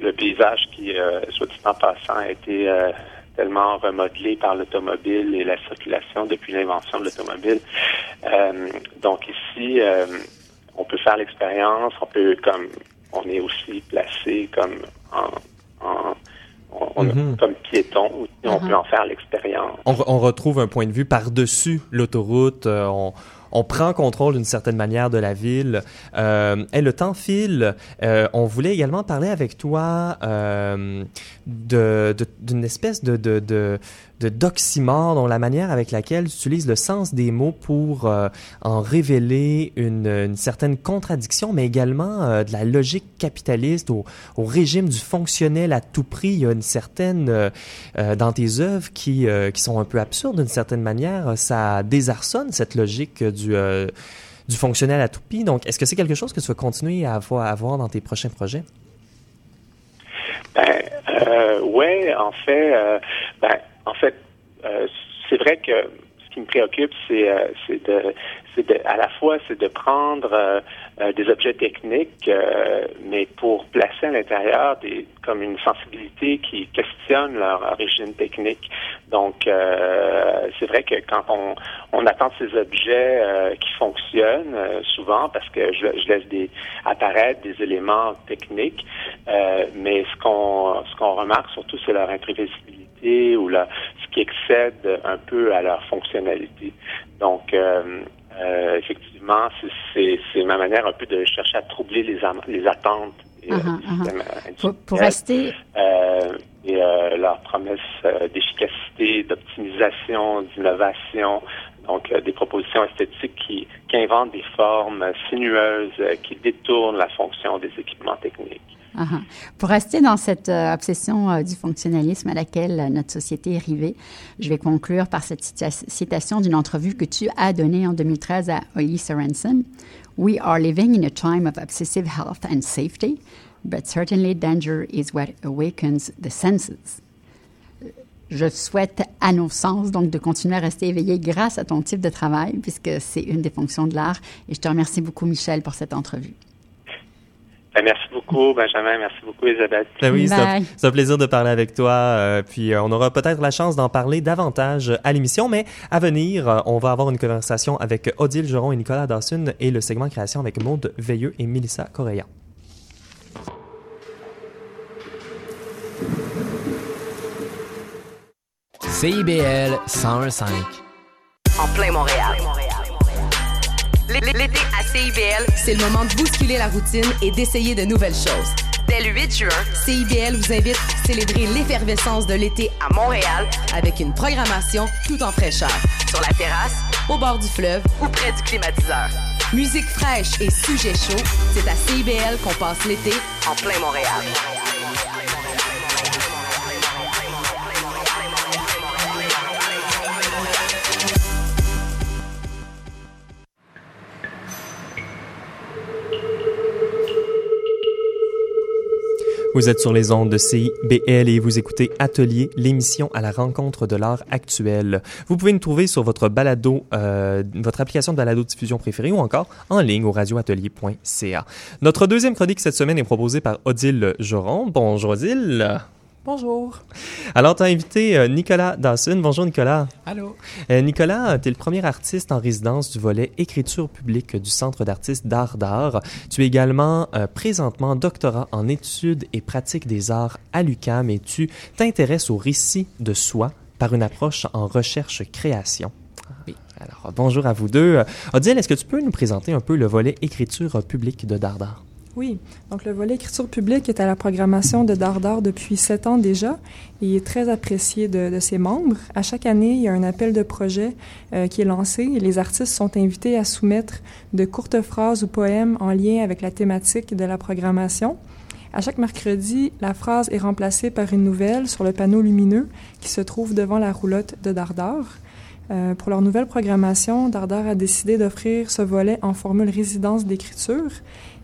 Speaker 5: le paysage qui, soit dit en passant, a été tellement remodelé par l'automobile et la circulation depuis l'invention de l'automobile. donc ici, on peut faire l'expérience, on peut comme on est aussi placé comme en on, mhm. comme piéton, on peut en faire l'expérience.
Speaker 1: On, on, retrouve un point de vue par-dessus l'autoroute. Euh, on, on prend contrôle d'une certaine manière de la ville. Euh, et le temps file. Euh, on voulait également parler avec toi euh, d'une de, espèce de, de, de, de doxymore, dont la manière avec laquelle tu utilises le sens des mots pour euh, en révéler une, certaine contradiction, mais également euh, de la logique capitaliste au, régime du fonctionnel à tout prix. Il y a une certaine, euh, dans tes œuvres, qui, qui sont un peu absurdes d'une certaine manière. Ça désarçonne cette logique du du, fonctionnel à tout prix. Donc, est-ce que c'est quelque chose que tu vas continuer à avoir, dans tes prochains projets?
Speaker 5: Ben, ouais, en fait, ben, en fait, euh, c'est vrai que ce qui me préoccupe, c'est, c'est de, c'est de, à la fois, c'est de prendre euh, des objets techniques, euh, mais pour placer à l'intérieur des comme une sensibilité qui questionne leur origine technique. Donc, euh, c'est vrai que quand on, on attend ces objets qui fonctionnent souvent, parce que je, je, laisse des apparaître des éléments techniques, mais ce qu'on ce qu'on remarque surtout, c'est leur imprévisibilité ou la, ce qui excède un peu à leur fonctionnalité. Donc, effectivement, c'est ma manière un peu de chercher à troubler les, les attentes
Speaker 4: uh -huh, pour, rester
Speaker 5: et euh, leurs promesses euh, d'efficacité, d'optimisation, d'innovation. Donc, euh, des propositions esthétiques qui, inventent des formes sinueuses, qui détournent la fonction des équipements techniques.
Speaker 4: Uh Pour rester dans cette obsession du fonctionnalisme à laquelle notre société est rivée, je vais conclure par cette citation d'une entrevue que tu as donnée en 2013 à Ollie Sorensen. We are living in a time of obsessive health and safety but certainly danger is what awakens the senses. Je souhaite à nos sens donc de continuer à rester éveillé grâce à ton type de travail, puisque c'est une des fonctions de l'art. Et je te remercie beaucoup, Michel, pour cette entrevue.
Speaker 5: Ben, merci beaucoup, Benjamin. Merci beaucoup, Isabelle.
Speaker 1: Ben oui, c'est un, plaisir de parler avec toi. Euh, puis euh, on aura peut-être la chance d'en parler davantage à l'émission, mais à venir, euh, on va avoir une conversation avec Odile Geron et Nicolas Dawson et le segment création avec Maude Veilleux et Mélissa Correa.
Speaker 6: CIBL 101.5.
Speaker 7: En plein Montréal. L'été à CIBL, c'est le moment de bousculer la routine et d'essayer de nouvelles choses. Dès le 8 juin, CIBL vous invite à célébrer l'effervescence de l'été à Montréal avec une programmation tout en fraîcheur. Sur la terrasse, au bord du fleuve ou près du climatiseur. Musique fraîche et sujets chauds, c'est à CIBL qu'on passe l'été en plein Montréal.
Speaker 1: Vous êtes sur les ondes de CIBL et vous écoutez Atelier, l'émission à la rencontre de l'art actuel. Vous pouvez nous trouver sur votre balado, euh, votre application de balado diffusion préférée ou encore en ligne au radioatelier.ca. Notre deuxième chronique cette semaine est proposée par Odile Joron. Bonjour Odile.
Speaker 8: Bonjour.
Speaker 1: Alors, tu as invité euh, Nicolas Dawson. Bonjour, Nicolas.
Speaker 8: Allô.
Speaker 1: Euh, Nicolas, tu es le premier artiste en résidence du volet écriture publique du Centre d'artistes d'art d'art. Tu es également euh, présentement doctorat en études et pratiques des arts à l'UCAM et tu t'intéresses au récit de soi par une approche en recherche-création.
Speaker 8: Oui.
Speaker 1: Alors, bonjour à vous deux. Odile, est-ce que tu peux nous présenter un peu le volet écriture publique de Dardar?
Speaker 8: Oui, donc le volet écriture publique est à la programmation de Dardar depuis sept ans déjà et est très apprécié de, ses membres. À chaque année, il y a un appel de projet euh, qui est lancé et les artistes sont invités à soumettre de courtes phrases ou poèmes en lien avec la thématique de la programmation. À chaque mercredi, la phrase est remplacée par une nouvelle sur le panneau lumineux qui se trouve devant la roulotte de Dardar. Euh, pour leur nouvelle programmation, Dardar a décidé d'offrir ce volet en formule résidence d'écriture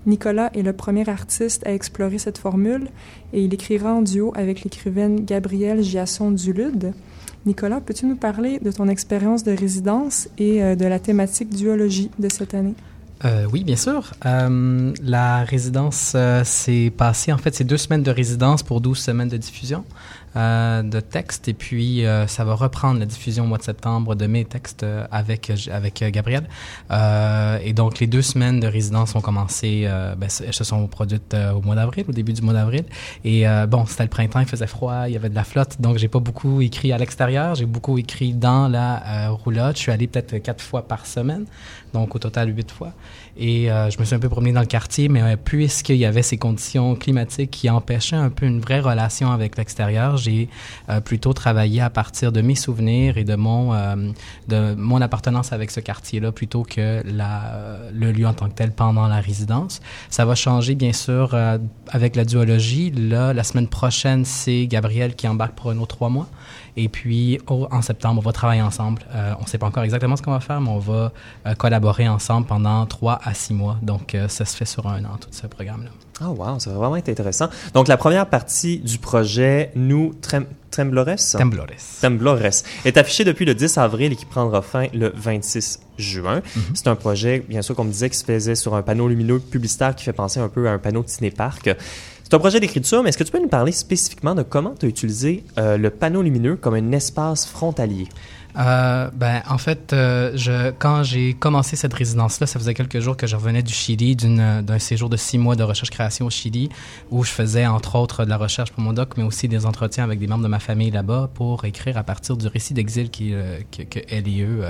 Speaker 8: Nicolas est le premier artiste à explorer cette formule et il écrira en duo avec l'écrivaine Gabrielle Giasson-Dulude. Nicolas, peux-tu nous parler de ton expérience de résidence et euh, de la thématique duologie de cette année?
Speaker 9: Euh, oui, bien sûr. Euh, la résidence s'est passée, en fait, c'est deux semaines de résidence pour 12 semaines de diffusion. Euh, de textes et puis euh, ça va reprendre la diffusion au mois de septembre de mes textes euh, avec avec Gabriel. et donc les deux semaines de résidence ont commencé, ben, elles se sont produites au mois d'avril, au début du mois d'avril. Et bon, c'était le printemps, il faisait froid, il y avait de la flotte, donc j'ai pas beaucoup écrit à l'extérieur, j'ai beaucoup écrit dans la roulotte. Je suis allé peut-être quatre fois par semaine, donc au total huit fois. Et euh, je me suis un peu promené dans le quartier, mais euh, puisqu'il y avait ces conditions climatiques qui empêchaient un peu une vraie relation avec l'extérieur, j'ai euh, plutôt travaillé à partir de mes souvenirs et de mon, de mon appartenance avec ce quartier-là plutôt que la, le lieu en tant que tel pendant la résidence. Ça va changer, bien sûr, avec la duologie. Là, la semaine prochaine, c'est Gabriel qui embarque pour un autre trois mois. Et puis, en septembre, on va travailler ensemble. Euh, on ne sait pas encore exactement ce qu'on va faire, mais on va euh, collaborer ensemble pendant trois à six mois. Donc, euh, ça se fait sur un an, tout ce programme-là.
Speaker 1: Ah, wow, ça va vraiment être intéressant. Donc, la première partie du projet, Nous Tremblores,
Speaker 9: Temblores.
Speaker 1: est affichée depuis le 10 avril et qui prendra fin le 26 juin. Mm-hmm. C'est un projet, bien sûr, comme on disait, qui se faisait sur un panneau lumineux publicitaire qui fait penser un peu à un panneau de cinéparc. C'est un projet d'écriture, mais est-ce que tu peux nous parler spécifiquement de comment tu as utilisé euh, le panneau lumineux comme un espace frontalier?
Speaker 9: Euh, ben, en fait, euh, je, quand j'ai commencé cette résidence-là, ça faisait quelques jours que je revenais du Chili, d'un séjour de six mois de recherche-création au Chili, où je faisais entre autres de la recherche pour mon doc, mais aussi des entretiens avec des membres de ma famille là-bas pour écrire à partir du récit d'exil euh, que, que elle et eux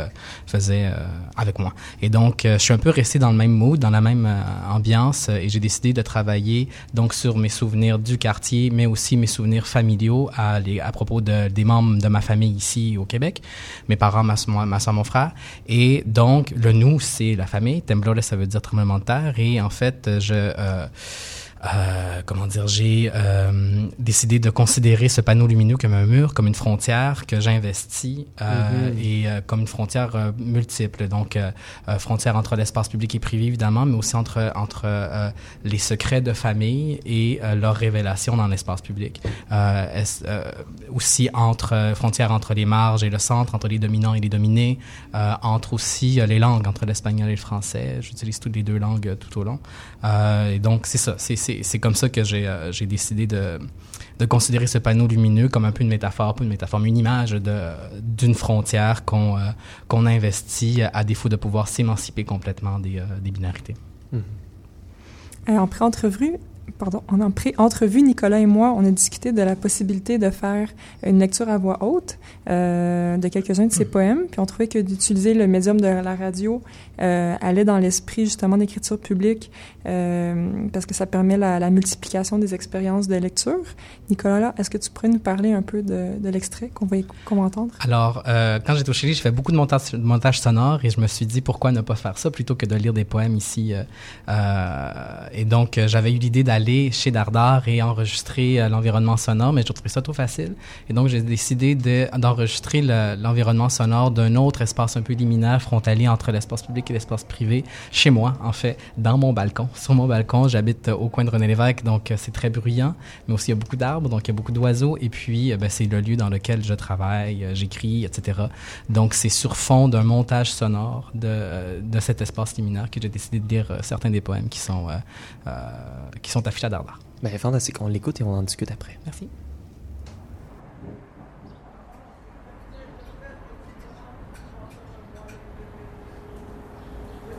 Speaker 9: faisaient avec moi. Et donc, je suis un peu resté dans le même mood, dans la même ambiance, et j'ai décidé de travailler donc sur mes souvenirs du quartier, mais aussi mes souvenirs familiaux à, les, à propos de, des membres de ma famille ici au Québec mes parents, ma, ma soeur, mon frère. Et donc, le nous, c'est la famille. Temblore, ça veut dire tremblement de terre. Et en fait, je... Euh, euh, comment dire, j'ai euh, décidé de considérer ce panneau lumineux comme un mur, comme une frontière que j'investis euh, mm-hmm. et euh, comme une frontière euh, multiple. Donc, frontière entre l'espace public et privé, évidemment, mais aussi entre, entre les secrets de famille et leur révélation dans l'espace public. aussi entre frontière entre les marges et le centre, entre les dominants et les dominés, entre aussi les langues, entre l'espagnol et le français. J'utilise toutes les deux langues tout au long. et donc, c'est ça. C'est c'est comme ça que j'ai euh, décidé de, de, considérer ce panneau lumineux comme un peu une métaphore, pas une métaphore, mais une image d'une frontière qu'on euh, qu'on investit à défaut de pouvoir s'émanciper complètement des, euh, des binarités.
Speaker 8: en pré-entrevue, pardon, en pré-entrevue, Nicolas et moi, on a discuté de la possibilité de faire une lecture à voix haute euh, de quelques-uns de ses hmm. poèmes, puis on trouvait que d'utiliser le médium de la radio euh, allait dans l'esprit justement d'écriture publique euh, parce que ça permet la, multiplication des expériences de lecture. Nicolas, est-ce que tu pourrais nous parler un peu de, l'extrait qu'on va, qu'on entendre?
Speaker 9: Alors, euh, quand j'étais au Chili, je fais beaucoup de montage, sonore et je me suis dit pourquoi ne pas faire ça plutôt que de lire des poèmes ici. et donc, j'avais eu l'idée d'aller chez Dardar et enregistrer l'environnement sonore, mais je trouvais ça trop facile. Et donc, j'ai décidé d'enregistrer l'environnement sonore d'un autre espace un peu liminaire frontalier entre l'espace public l'espace privé chez moi, en fait, dans mon balcon. Sur mon balcon, j'habite au coin de René Lévesque, donc euh, c'est très bruyant, mais aussi il y a beaucoup d'arbres, donc il y a beaucoup d'oiseaux, et puis euh, ben, c'est le lieu dans lequel je travaille, euh, j'écris, etc. Donc c'est sur fond d'un montage sonore de, de cet espace liminaire que j'ai décidé de lire certains des poèmes qui sont, qui sont affichés à Dardar.
Speaker 1: Ben, fantastique, on l'écoute et on en discute après.
Speaker 9: Merci.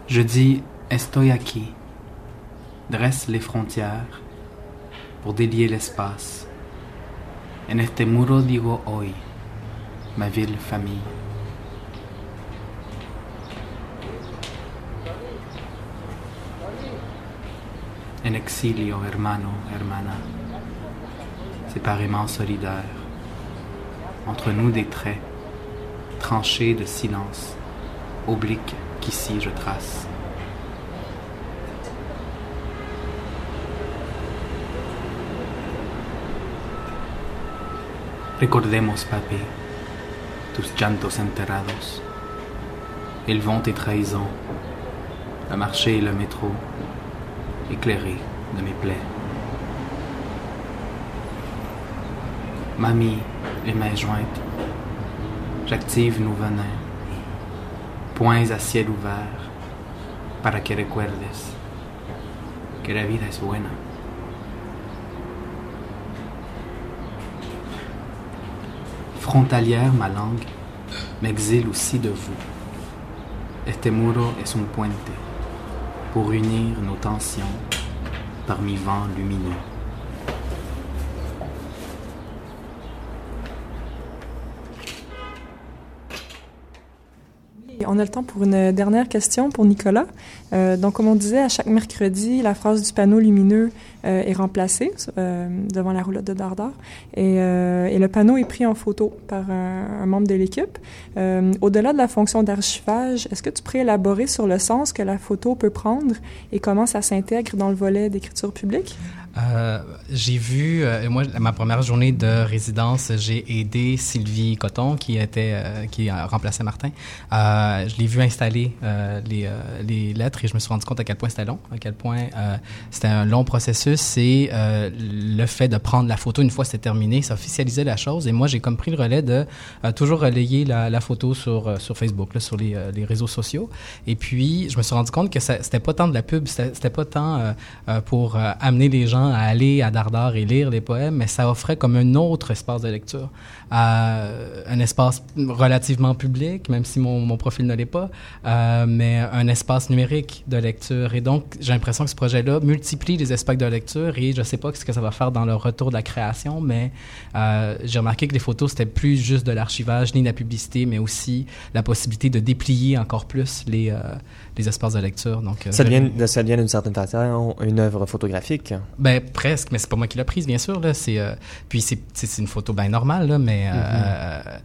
Speaker 10: Je dis estoy aquí, dresse les frontières pour délier l'espace. En este muro digo hoy, ma ville famille. En exilio, hermano, hermana, séparément solidaires, entre nous des traits, tranchés de silence, obliques qu'ici je trace. Recordemos, papi, tus llantos enterrados, ils vont tes trahisons, le marché et le métro, éclairés de mes plaies. Mamie et mains jointes, j'active nos venins poings à ciel ouvert para que recuerdes que la vida es buena. Frontalière, ma langue m'exile aussi de vous. Este muro es un puente pour unir nos tensions parmi vents lumineux.
Speaker 8: On a le temps pour une dernière question pour Nicolas. Euh, donc, comme on disait, à chaque mercredi, la phrase du panneau lumineux euh, est remplacée euh, devant la roulotte de Dardar et, le panneau est pris en photo par un, un membre de l'équipe. Au-delà de la fonction d'archivage, est-ce que tu pourrais élaborer sur le sens que la photo peut prendre et comment ça s'intègre dans le volet d'écriture publique?
Speaker 9: Euh, j'ai vu, euh, moi, ma première journée de résidence, j'ai aidé Sylvie Coton, qui était, euh, qui a remplacé Martin. je l'ai vu installer les, les, lettres et je me suis rendu compte à quel point c'était long, à quel point c'était un long processus. Et le fait de prendre la photo une fois c'était terminé, ça officialisait la chose. Et moi, j'ai comme pris le relais de toujours relayer la, la, photo sur, sur Facebook, là, sur les, les, réseaux sociaux. Et puis, je me suis rendu compte que c'était pas tant de la pub, c'était pas tant pour amener les gens à aller à Dardar et lire des poèmes, mais ça offrait comme un autre espace de lecture, euh, un espace relativement public, même si mon, mon profil ne l'est pas, euh, mais un espace numérique de lecture. Et donc, j'ai l'impression que ce projet-là multiplie les espaces de lecture et je ne sais pas ce que ça va faire dans le retour de la création, mais euh, j'ai remarqué que les photos, c'était plus juste de l'archivage ni de la publicité, mais aussi la possibilité de déplier encore plus les, euh, les espaces de lecture. Donc,
Speaker 1: ça devient, ça devient d'une certaine façon une œuvre photographique.
Speaker 9: Ben presque, mais c'est pas moi qui l'ai prise, bien sûr. Là. C'est, puis c'est, c'est une photo bien normale, là, mais mm-hmm.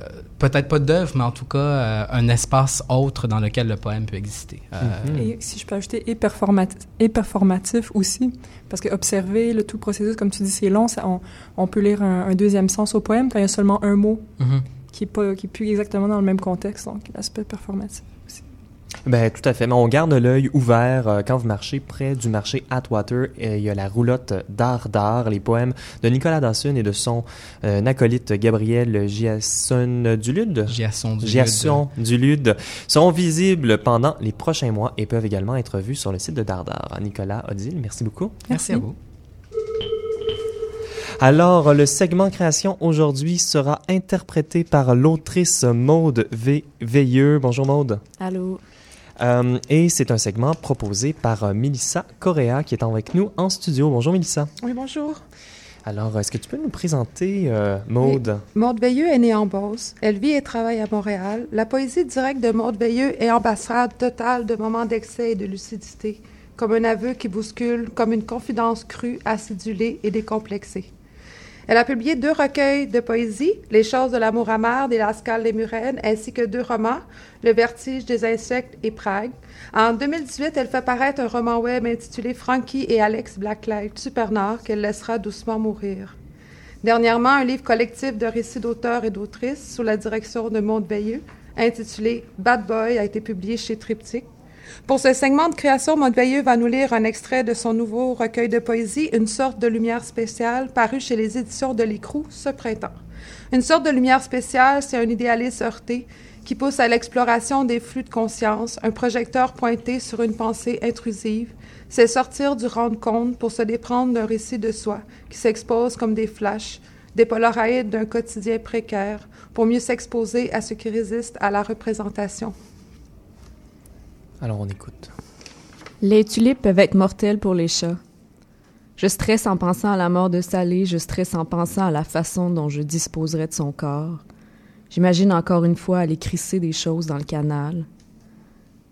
Speaker 9: Euh, peut-être pas d'œuvre, mais en tout cas euh, un espace autre dans lequel le poème peut exister.
Speaker 8: Euh, mhm. Et si je peux ajouter, et, performatif, et performatif aussi, parce que observer le tout le processus, comme tu dis, c'est long, ça, on, peut lire un, deuxième sens au poème quand il y a seulement un mot mhm. qui n'est pas qui plus exactement dans le même contexte, donc l'aspect performatif.
Speaker 1: Ben tout à fait. Mais on garde l'œil ouvert euh, quand vous marchez près du marché Atwater. il y a la roulotte d'art d'art, les poèmes de Nicolas Dawson et de son euh, acolyte Gabriel Giasson Dulude.
Speaker 9: Giasson Dulude.
Speaker 1: Giasson Dulude sont visibles pendant les prochains mois et peuvent également être vus sur le site de Dardar. Nicolas Odile, merci beaucoup.
Speaker 9: Merci, à vous.
Speaker 1: Alors, le segment création aujourd'hui sera interprété par l'autrice Maude v. Veilleux. Bonjour Maude.
Speaker 11: Allô.
Speaker 1: Euh, et c'est un segment proposé par euh, Mélissa Correa qui est avec nous en studio. Bonjour Mélissa.
Speaker 11: Oui, bonjour.
Speaker 1: Alors, est-ce que tu peux nous présenter euh, Maude?
Speaker 11: Maude Veilleux est née en Beauce. Elle vit et travaille à Montréal. La poésie directe de Maude Veilleux est ambassade totale de moments d'excès et de lucidité, comme un aveu qui bouscule, comme une confidence crue, acidulée et décomplexée. Elle a publié deux recueils de poésie, Les choses de l'amour amer d'Elascal Lemuren, ainsi que deux romans, Le vertige des insectes et Prague. En 2018, elle fait paraître un roman web intitulé Frankie et Alex Blacklight Supernard qu'elle laissera doucement mourir. Dernièrement, un livre collectif de récits d'auteurs et d'autrices sous la direction de Maud intitulé Bad Boy, a été publié chez Triptyque. Pour ce segment de création, Maud Veilleux va nous lire un extrait de son nouveau recueil de poésie, Une sorte de lumière spéciale, paru chez les éditions de l'Écrou ce printemps. Une sorte de lumière spéciale, c'est un idéalisme heurté qui pousse à l'exploration des flux de conscience, un projecteur pointé sur une pensée intrusive. C'est sortir du rendre compte pour se déprendre d'un récit de soi qui s'expose comme des flashs, des polaroïdes d'un quotidien précaire, pour mieux s'exposer à ce qui résiste à la représentation.
Speaker 1: Alors on écoute.
Speaker 12: Les tulipes peuvent être mortelles pour les chats. Je stresse en pensant à la mort de Salé, je stresse en pensant à la façon dont je disposerais de son corps. J'imagine encore une fois aller crisser des choses dans le canal.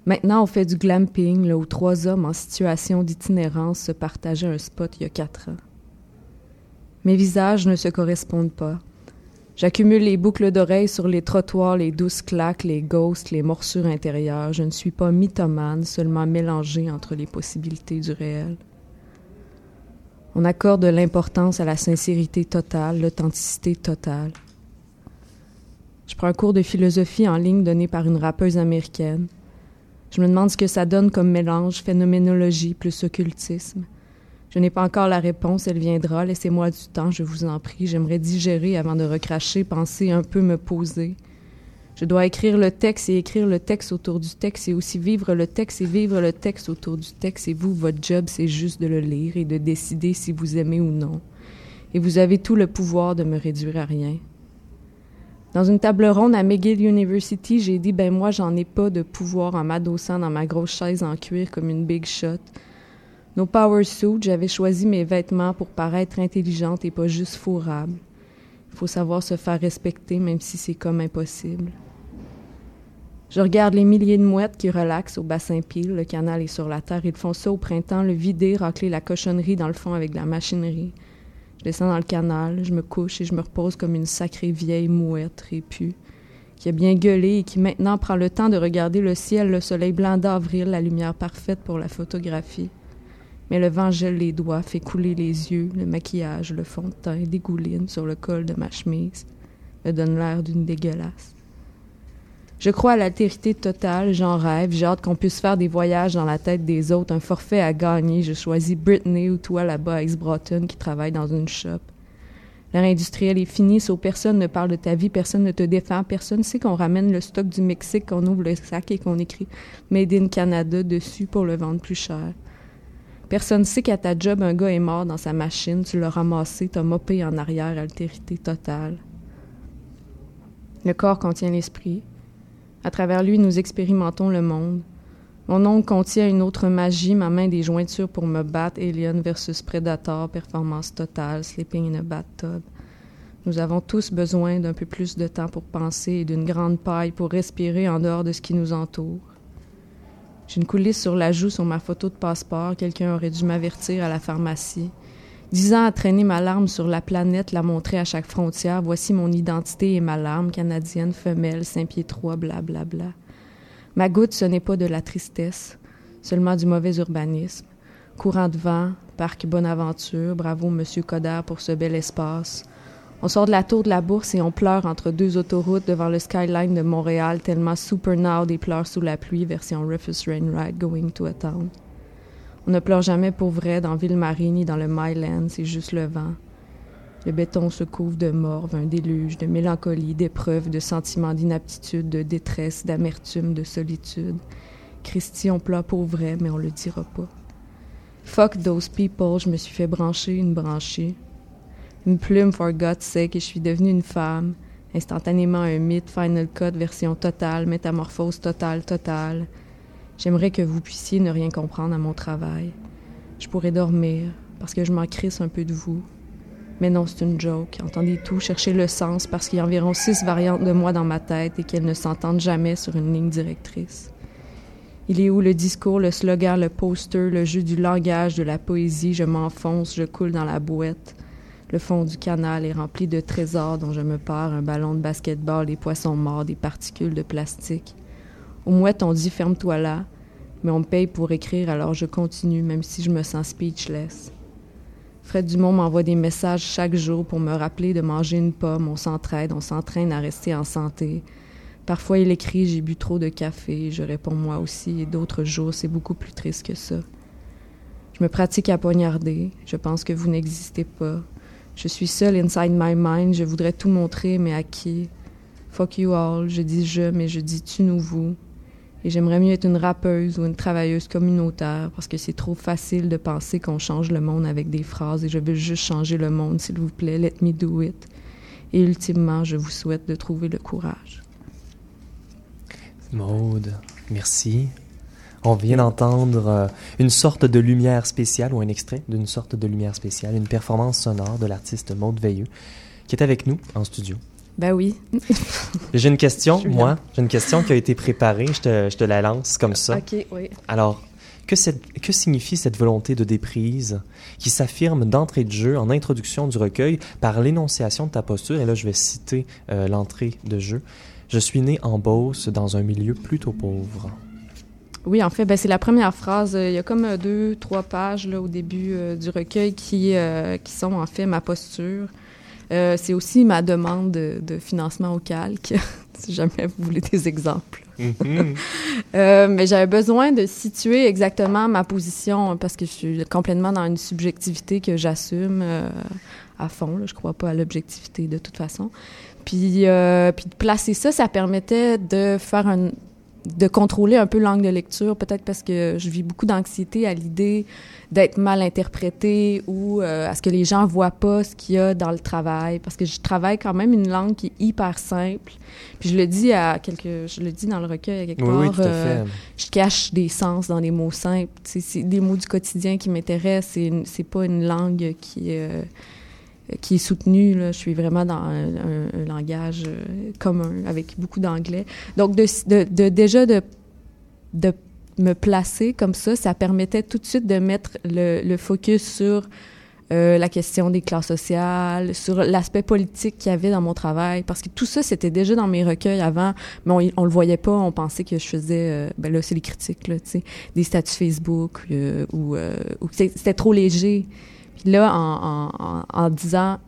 Speaker 12: Maintenant, on fait du glamping, là où trois hommes en situation d'itinérance se partageaient un spot il y a quatre ans. Mes visages ne se correspondent pas. J'accumule les boucles d'oreilles sur les trottoirs, les douces claques, les ghosts, les morsures intérieures. Je ne suis pas mythomane, seulement mélangée entre les possibilités du réel. On accorde de l'importance à la sincérité totale, l'authenticité totale. Je prends un cours de philosophie en ligne donné par une rappeuse américaine. Je me demande ce que ça donne comme mélange phénoménologie plus occultisme. Je n'ai pas encore la réponse, elle viendra. Laissez-moi du temps, je vous en prie. J'aimerais digérer avant de recracher, penser un peu, me poser. Je dois écrire le texte et écrire le texte autour du texte et aussi vivre le texte et vivre le texte autour du texte. Et vous, votre job, c'est juste de le lire et de décider si vous aimez ou non. Et vous avez tout le pouvoir de me réduire à rien. Dans une table ronde à McGill University, j'ai dit ben moi j'en ai pas de pouvoir en m'adossant dans ma grosse chaise en cuir comme une big shot. Nos power suits, j'avais choisi mes vêtements pour paraître intelligente et pas juste fourrable. Il faut savoir se faire respecter même si c'est comme impossible. Je regarde les milliers de mouettes qui relaxent au bassin pile, le canal est sur la terre, ils font ça au printemps, le vider, racler la cochonnerie dans le fond avec de la machinerie. Je descends dans le canal, je me couche et je me repose comme une sacrée vieille mouette répue, qui a bien gueulé et qui maintenant prend le temps de regarder le ciel, le soleil blanc d'avril, la lumière parfaite pour la photographie mais le vent gèle les doigts, fait couler les yeux, le maquillage, le fond de teint dégouline sur le col de ma chemise, me donne l'air d'une dégueulasse. Je crois à l'altérité totale, j'en rêve, j'ai hâte qu'on puisse faire des voyages dans la tête des autres, un forfait à gagner, je choisis Britney ou toi là-bas à Ex-Broughton qui travaille dans une shop. L'ère industrielle est finie, sauf personne ne parle de ta vie, personne ne te défend, personne sait qu'on ramène le stock du Mexique, qu'on ouvre le sac et qu'on écrit Made in Canada dessus pour le vendre plus cher. Personne sait qu'à ta job, un gars est mort dans sa machine, tu l'as ramassé, t'as mopé en arrière, altérité totale. Le corps contient l'esprit. À travers lui, nous expérimentons le monde. Mon ongle contient une autre magie, ma main des jointures pour me battre, Alien versus Predator, performance totale, sleeping in a bathtub. Nous avons tous besoin d'un peu plus de temps pour penser et d'une grande paille pour respirer en dehors de ce qui nous entoure. J'ai une coulisse sur la joue sur ma photo de passeport. Quelqu'un aurait dû m'avertir à la pharmacie. Dix ans à traîner ma larme sur la planète, la montrer à chaque frontière. Voici mon identité et ma larme, canadienne, femelle, Saint-Pied trois, blablabla. Bla, bla. Ma goutte, ce n'est pas de la tristesse, seulement du mauvais urbanisme. Courant de vent, parc Bonaventure, bravo Monsieur Coder pour ce bel espace. On sort de la tour de la bourse et on pleure entre deux autoroutes devant le skyline de Montréal, tellement super now des pleurs sous la pluie, version Rufus Rainwright, going to a town. On ne pleure jamais pour vrai dans Ville-Marie ni dans le Myland, c'est juste le vent. Le béton se couvre de morve, un déluge, de mélancolie, d'épreuves, de sentiments d'inaptitude, de détresse, d'amertume, de solitude. Christy, on pleure pour vrai, mais on le dira pas. Fuck those people, je me suis fait brancher une branchée. Une plume for God's sake et je suis devenue une femme. Instantanément un mythe, Final Cut, version totale, métamorphose totale, totale. J'aimerais que vous puissiez ne rien comprendre à mon travail. Je pourrais dormir, parce que je m'en crisse un peu de vous. Mais non, c'est une joke. Entendez tout, cherchez le sens, parce qu'il y a environ six variantes de moi dans ma tête et qu'elles ne s'entendent jamais sur une ligne directrice. Il est où le discours, le slogan, le poster, le jeu du langage, de la poésie? Je m'enfonce, je coule dans la boîte. Le fond du canal est rempli de trésors dont je me pars, un ballon de basketball, des poissons morts, des particules de plastique. Au mouette, on dit ferme-toi là, mais on me paye pour écrire, alors je continue, même si je me sens speechless. Fred Dumont m'envoie des messages chaque jour pour me rappeler de manger une pomme, on s'entraide, on s'entraîne à rester en santé. Parfois, il écrit J'ai bu trop de café, je réponds moi aussi, et d'autres jours, c'est beaucoup plus triste que ça. Je me pratique à poignarder, je pense que vous n'existez pas, je suis seule inside my mind, je voudrais tout montrer, mais à qui? Fuck you all, je dis je, mais je dis tu nous vous. Et j'aimerais mieux être une rappeuse ou une travailleuse communautaire parce que c'est trop facile de penser qu'on change le monde avec des phrases et je veux juste changer le monde, s'il vous plaît, let me do it. Et ultimement, je vous souhaite de trouver le courage.
Speaker 1: Maude, merci. On vient d'entendre euh, une sorte de lumière spéciale ou un extrait d'une sorte de lumière spéciale, une performance sonore de l'artiste Maude Veilleux qui est avec nous en studio.
Speaker 12: Ben oui.
Speaker 1: J'ai une question, moi. J'ai une question qui a été préparée. Je te, je te la lance comme ça.
Speaker 12: OK, oui.
Speaker 1: Alors, que, que signifie cette volonté de déprise qui s'affirme d'entrée de jeu, en introduction du recueil, par l'énonciation de ta posture? Et là, je vais citer euh, l'entrée de jeu. Je suis né en Beauce dans un milieu plutôt pauvre.
Speaker 12: Oui, en fait, ben, c'est la première phrase. Il y a comme euh, deux, trois pages là, au début euh, du recueil qui, euh, qui sont en fait ma posture. Euh, c'est aussi ma demande de, de, financement au calque, si jamais vous voulez des exemples. Mm-hmm. euh, mais j'avais besoin de situer exactement ma position parce que je suis complètement dans une subjectivité que j'assume euh, à fond. Là. Je crois pas à l'objectivité de toute façon. Puis, euh, puis de placer ça, ça permettait de faire un, de contrôler un peu l'angle de lecture, peut-être parce que je vis beaucoup d'anxiété à l'idée d'être mal interprétée ou euh, à ce que les gens voient pas ce qu'il y a dans le travail, parce que je travaille quand même une langue qui est hyper simple. Puis je le dis à quelques, je le dis dans le recueil à quelque
Speaker 1: oui,
Speaker 12: part.
Speaker 1: Oui, tout à fait.
Speaker 12: Euh, je cache des sens dans des mots simples. C'est des mots du quotidien qui m'intéressent. C'est c'est pas une langue qui euh, qui est soutenu. Je suis vraiment dans un, langage euh, commun avec beaucoup d'anglais. Donc, déjà de, me placer comme ça, ça permettait tout de suite de mettre le, focus sur euh, la question des classes sociales, sur l'aspect politique qu'il y avait dans mon travail, parce que tout ça, c'était déjà dans mes recueils avant, mais on, on le voyait pas, on pensait que je faisais, euh, ben là, c'est les critiques, des statuts Facebook, ou c'était trop léger. Puis là, en, en, en, disant,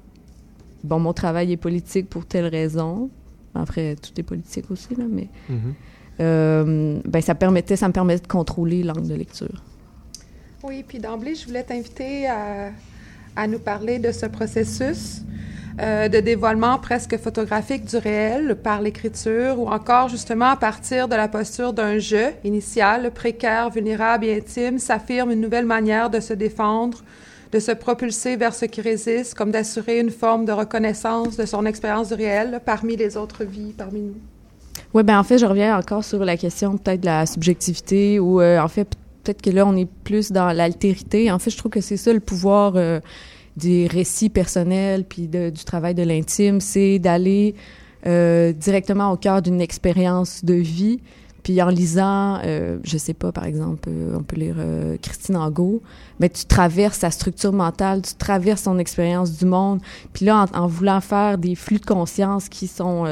Speaker 12: bon, mon travail est politique pour telle raison, après, tout est politique aussi, là, mais mm -hmm. euh, ben, ça, permettait, ça me permettait de contrôler l'angle de lecture.
Speaker 11: Oui, puis d'emblée, je voulais t'inviter à, à, nous parler de ce processus. euh, de dévoilement presque photographique du réel par l'écriture, ou encore justement à partir de la posture d'un jeu initial, précaire, vulnérable et intime, s'affirme une nouvelle manière de se défendre, de se propulser vers ce qui résiste, comme d'assurer une forme de reconnaissance de son expérience du réel parmi les autres vies, parmi nous.
Speaker 12: Oui, ben en fait, je reviens encore sur la question peut-être de la subjectivité ou euh, en fait peut-être que là on est plus dans l'altérité. En fait, je trouve que c'est ça le pouvoir euh, des récits personnels puis du travail de l'intime, c'est d'aller euh, directement au cœur d'une expérience de vie. Puis en lisant, euh, je sais pas, par exemple, euh, on peut lire euh, Christine Angot, mais tu traverses sa structure mentale, tu traverses son expérience du monde. Puis là, en, voulant faire des flux de conscience qui sont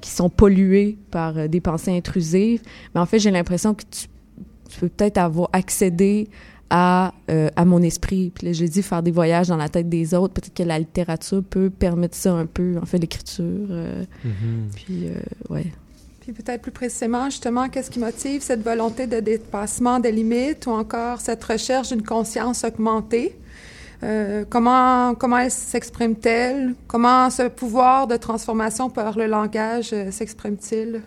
Speaker 12: qui sont pollués par des pensées intrusives, mais en fait, j'ai l'impression que tu, tu peux peut-être avoir accédé à, à mon esprit. Puis là, je dit, faire des voyages dans la tête des autres. Peut-être que la littérature peut permettre ça un peu, en fait, l'écriture. Mm-hmm. Puis, ouais.
Speaker 11: Puis peut-être plus précisément, justement, qu'est-ce qui motive cette volonté de dépassement des limites ou encore cette recherche d'une conscience augmentée? Euh, comment, comment elle s'exprime-t-elle? Comment ce pouvoir de transformation par le langage euh, s'exprime-t-il?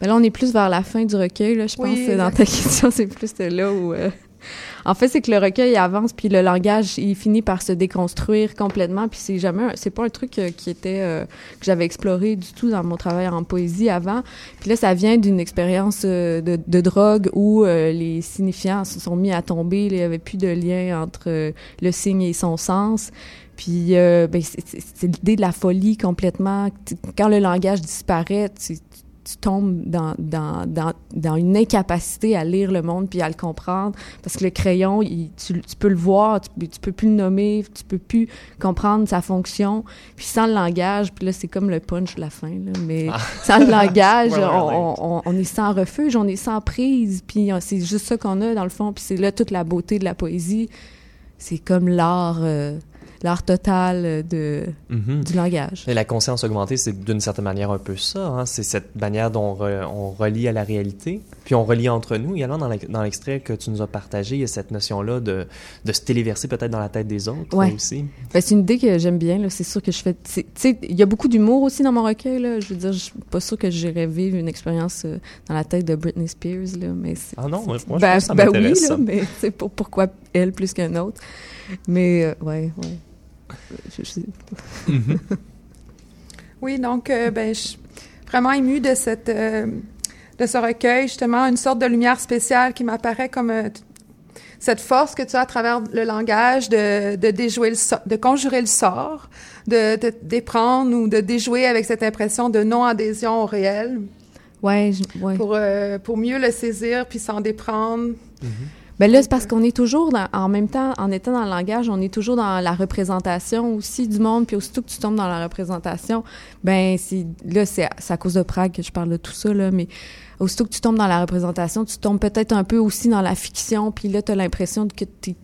Speaker 12: Ben là, on est plus vers la fin du recueil, là, je pense. Dans ta question, c'est plus là où... Euh, en fait, c'est que le recueil avance, puis le langage, il finit par se déconstruire complètement, puis c'est jamais, c'est pas un truc euh, qui était euh, que j'avais exploré du tout dans mon travail en poésie avant. Puis là, ça vient d'une expérience euh, de, drogue où les signifiants se sont mis à tomber, il y avait plus de lien entre le signe et son sens. Puis ben, c'est l'idée de la folie complètement. Quand le langage disparaît, tu, tu tombes dans, dans, dans, dans, une incapacité à lire le monde puis à le comprendre parce que le crayon, il, tu, tu, peux le voir, tu, tu, peux plus le nommer, tu peux plus comprendre sa fonction. Puis sans le langage, puis là, c'est comme le punch de la fin, là, mais ah. sans le langage, on, on, on, est sans refuge, on est sans prise, puis c'est juste ça qu'on a dans le fond. Puis c'est là toute la beauté de la poésie. C'est comme l'art... Euh, l'art total de, mhm. du langage.
Speaker 1: Et la conscience augmentée, c'est d'une certaine manière un peu ça. Hein? C'est cette manière dont on relie à la réalité, puis on relie entre nous. Également, dans l'extrait que tu nous as partagé, il y a cette notion-là de, de se téléverser peut-être dans la tête des autres
Speaker 12: ouais.
Speaker 1: aussi.
Speaker 12: Ben, c'est une idée que j'aime bien. C'est sûr que je fais... Tu sais, il y a beaucoup d'humour aussi dans mon recueil. Là. Je veux dire, je suis pas sûre que j'irais vivre une expérience euh, dans la tête de Britney Spears. Là, mais
Speaker 1: ah non, moi, moi
Speaker 12: ben,
Speaker 1: je pense que ça
Speaker 12: ben
Speaker 1: oui,
Speaker 12: là, mais pour, pourquoi elle plus qu'un autre? Mais, euh, ouais, ouais.
Speaker 11: Mhm. oui, donc, euh, ben, je suis vraiment émue de, cette, euh, de ce recueil, justement, une sorte de lumière spéciale qui m'apparaît comme euh, cette force que tu as à travers le langage de, de déjouer le de conjurer le sort, de, de déprendre ou de déjouer avec cette impression de non-adhésion au réel.
Speaker 12: Ouais,
Speaker 11: Pour, pour mieux le saisir puis s'en déprendre.
Speaker 12: Mhm. Ben là, c'est parce qu'on est toujours dans, en même temps, en étant dans le langage, on est toujours dans la représentation aussi du monde. Puis aussitôt que tu tombes dans la représentation, ben c'est là, c'est à cause de Prague que je parle de tout ça là, mais aussitôt que tu tombes dans la représentation, tu tombes peut-être un peu aussi dans la fiction. Puis là, tu as l'impression que t'es,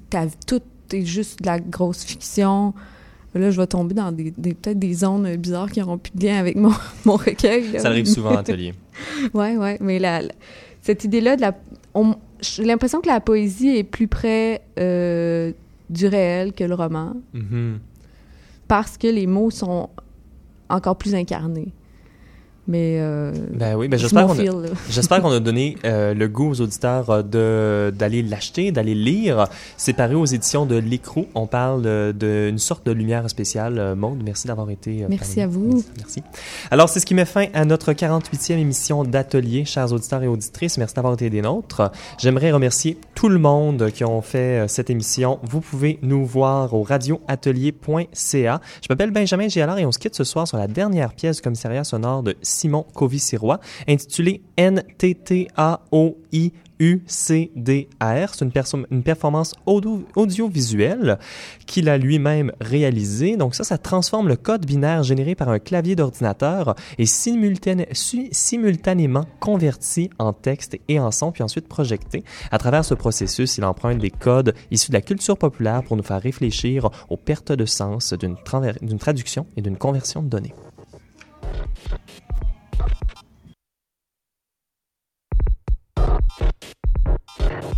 Speaker 12: tout est juste de la grosse fiction. Là, je vais tomber dans des, peut-être des zones bizarres qui n'auront plus de lien avec mon, mon recueil.
Speaker 1: Ça arrive souvent en atelier.
Speaker 12: ouais, ouais, mais la, cette idée-là de la, j'ai l'impression que la poésie est plus près euh, du réel que le roman. Mm-hmm. Parce que les mots sont encore plus incarnés. Mais euh,
Speaker 1: ben oui, ben j'espère qu'on a, j'espère qu'on a donné euh, le goût aux auditeurs euh, de d'aller l'acheter, d'aller lire. C'est paru aux éditions de L'Écrou. On parle d'une sorte de lumière spéciale. Maude, merci d'avoir été.
Speaker 12: merci à vous.
Speaker 1: Merci. Alors c'est ce qui met fin à notre 48e émission d'atelier, chers auditeurs et auditrices. Merci d'avoir été des nôtres. J'aimerais remercier tout le monde qui ont fait cette émission. Vous pouvez nous voir au radioatelier.ca. Je m'appelle Benjamin Gialard et on se quitte ce soir sur la dernière pièce du commissariat sonore de Simon Covy-Sirois, intitulé N-T-T-A-O-I UCDR. C'est une, performance audio audiovisuelle qu'il a lui-même réalisée. Donc ça, ça transforme le code binaire généré par un clavier d'ordinateur et simultanément converti en texte et en son, puis ensuite projeté. À travers ce processus, il emprunte des codes issus de la culture populaire pour nous faire réfléchir aux pertes de sens d'une traduction et d'une conversion de données. you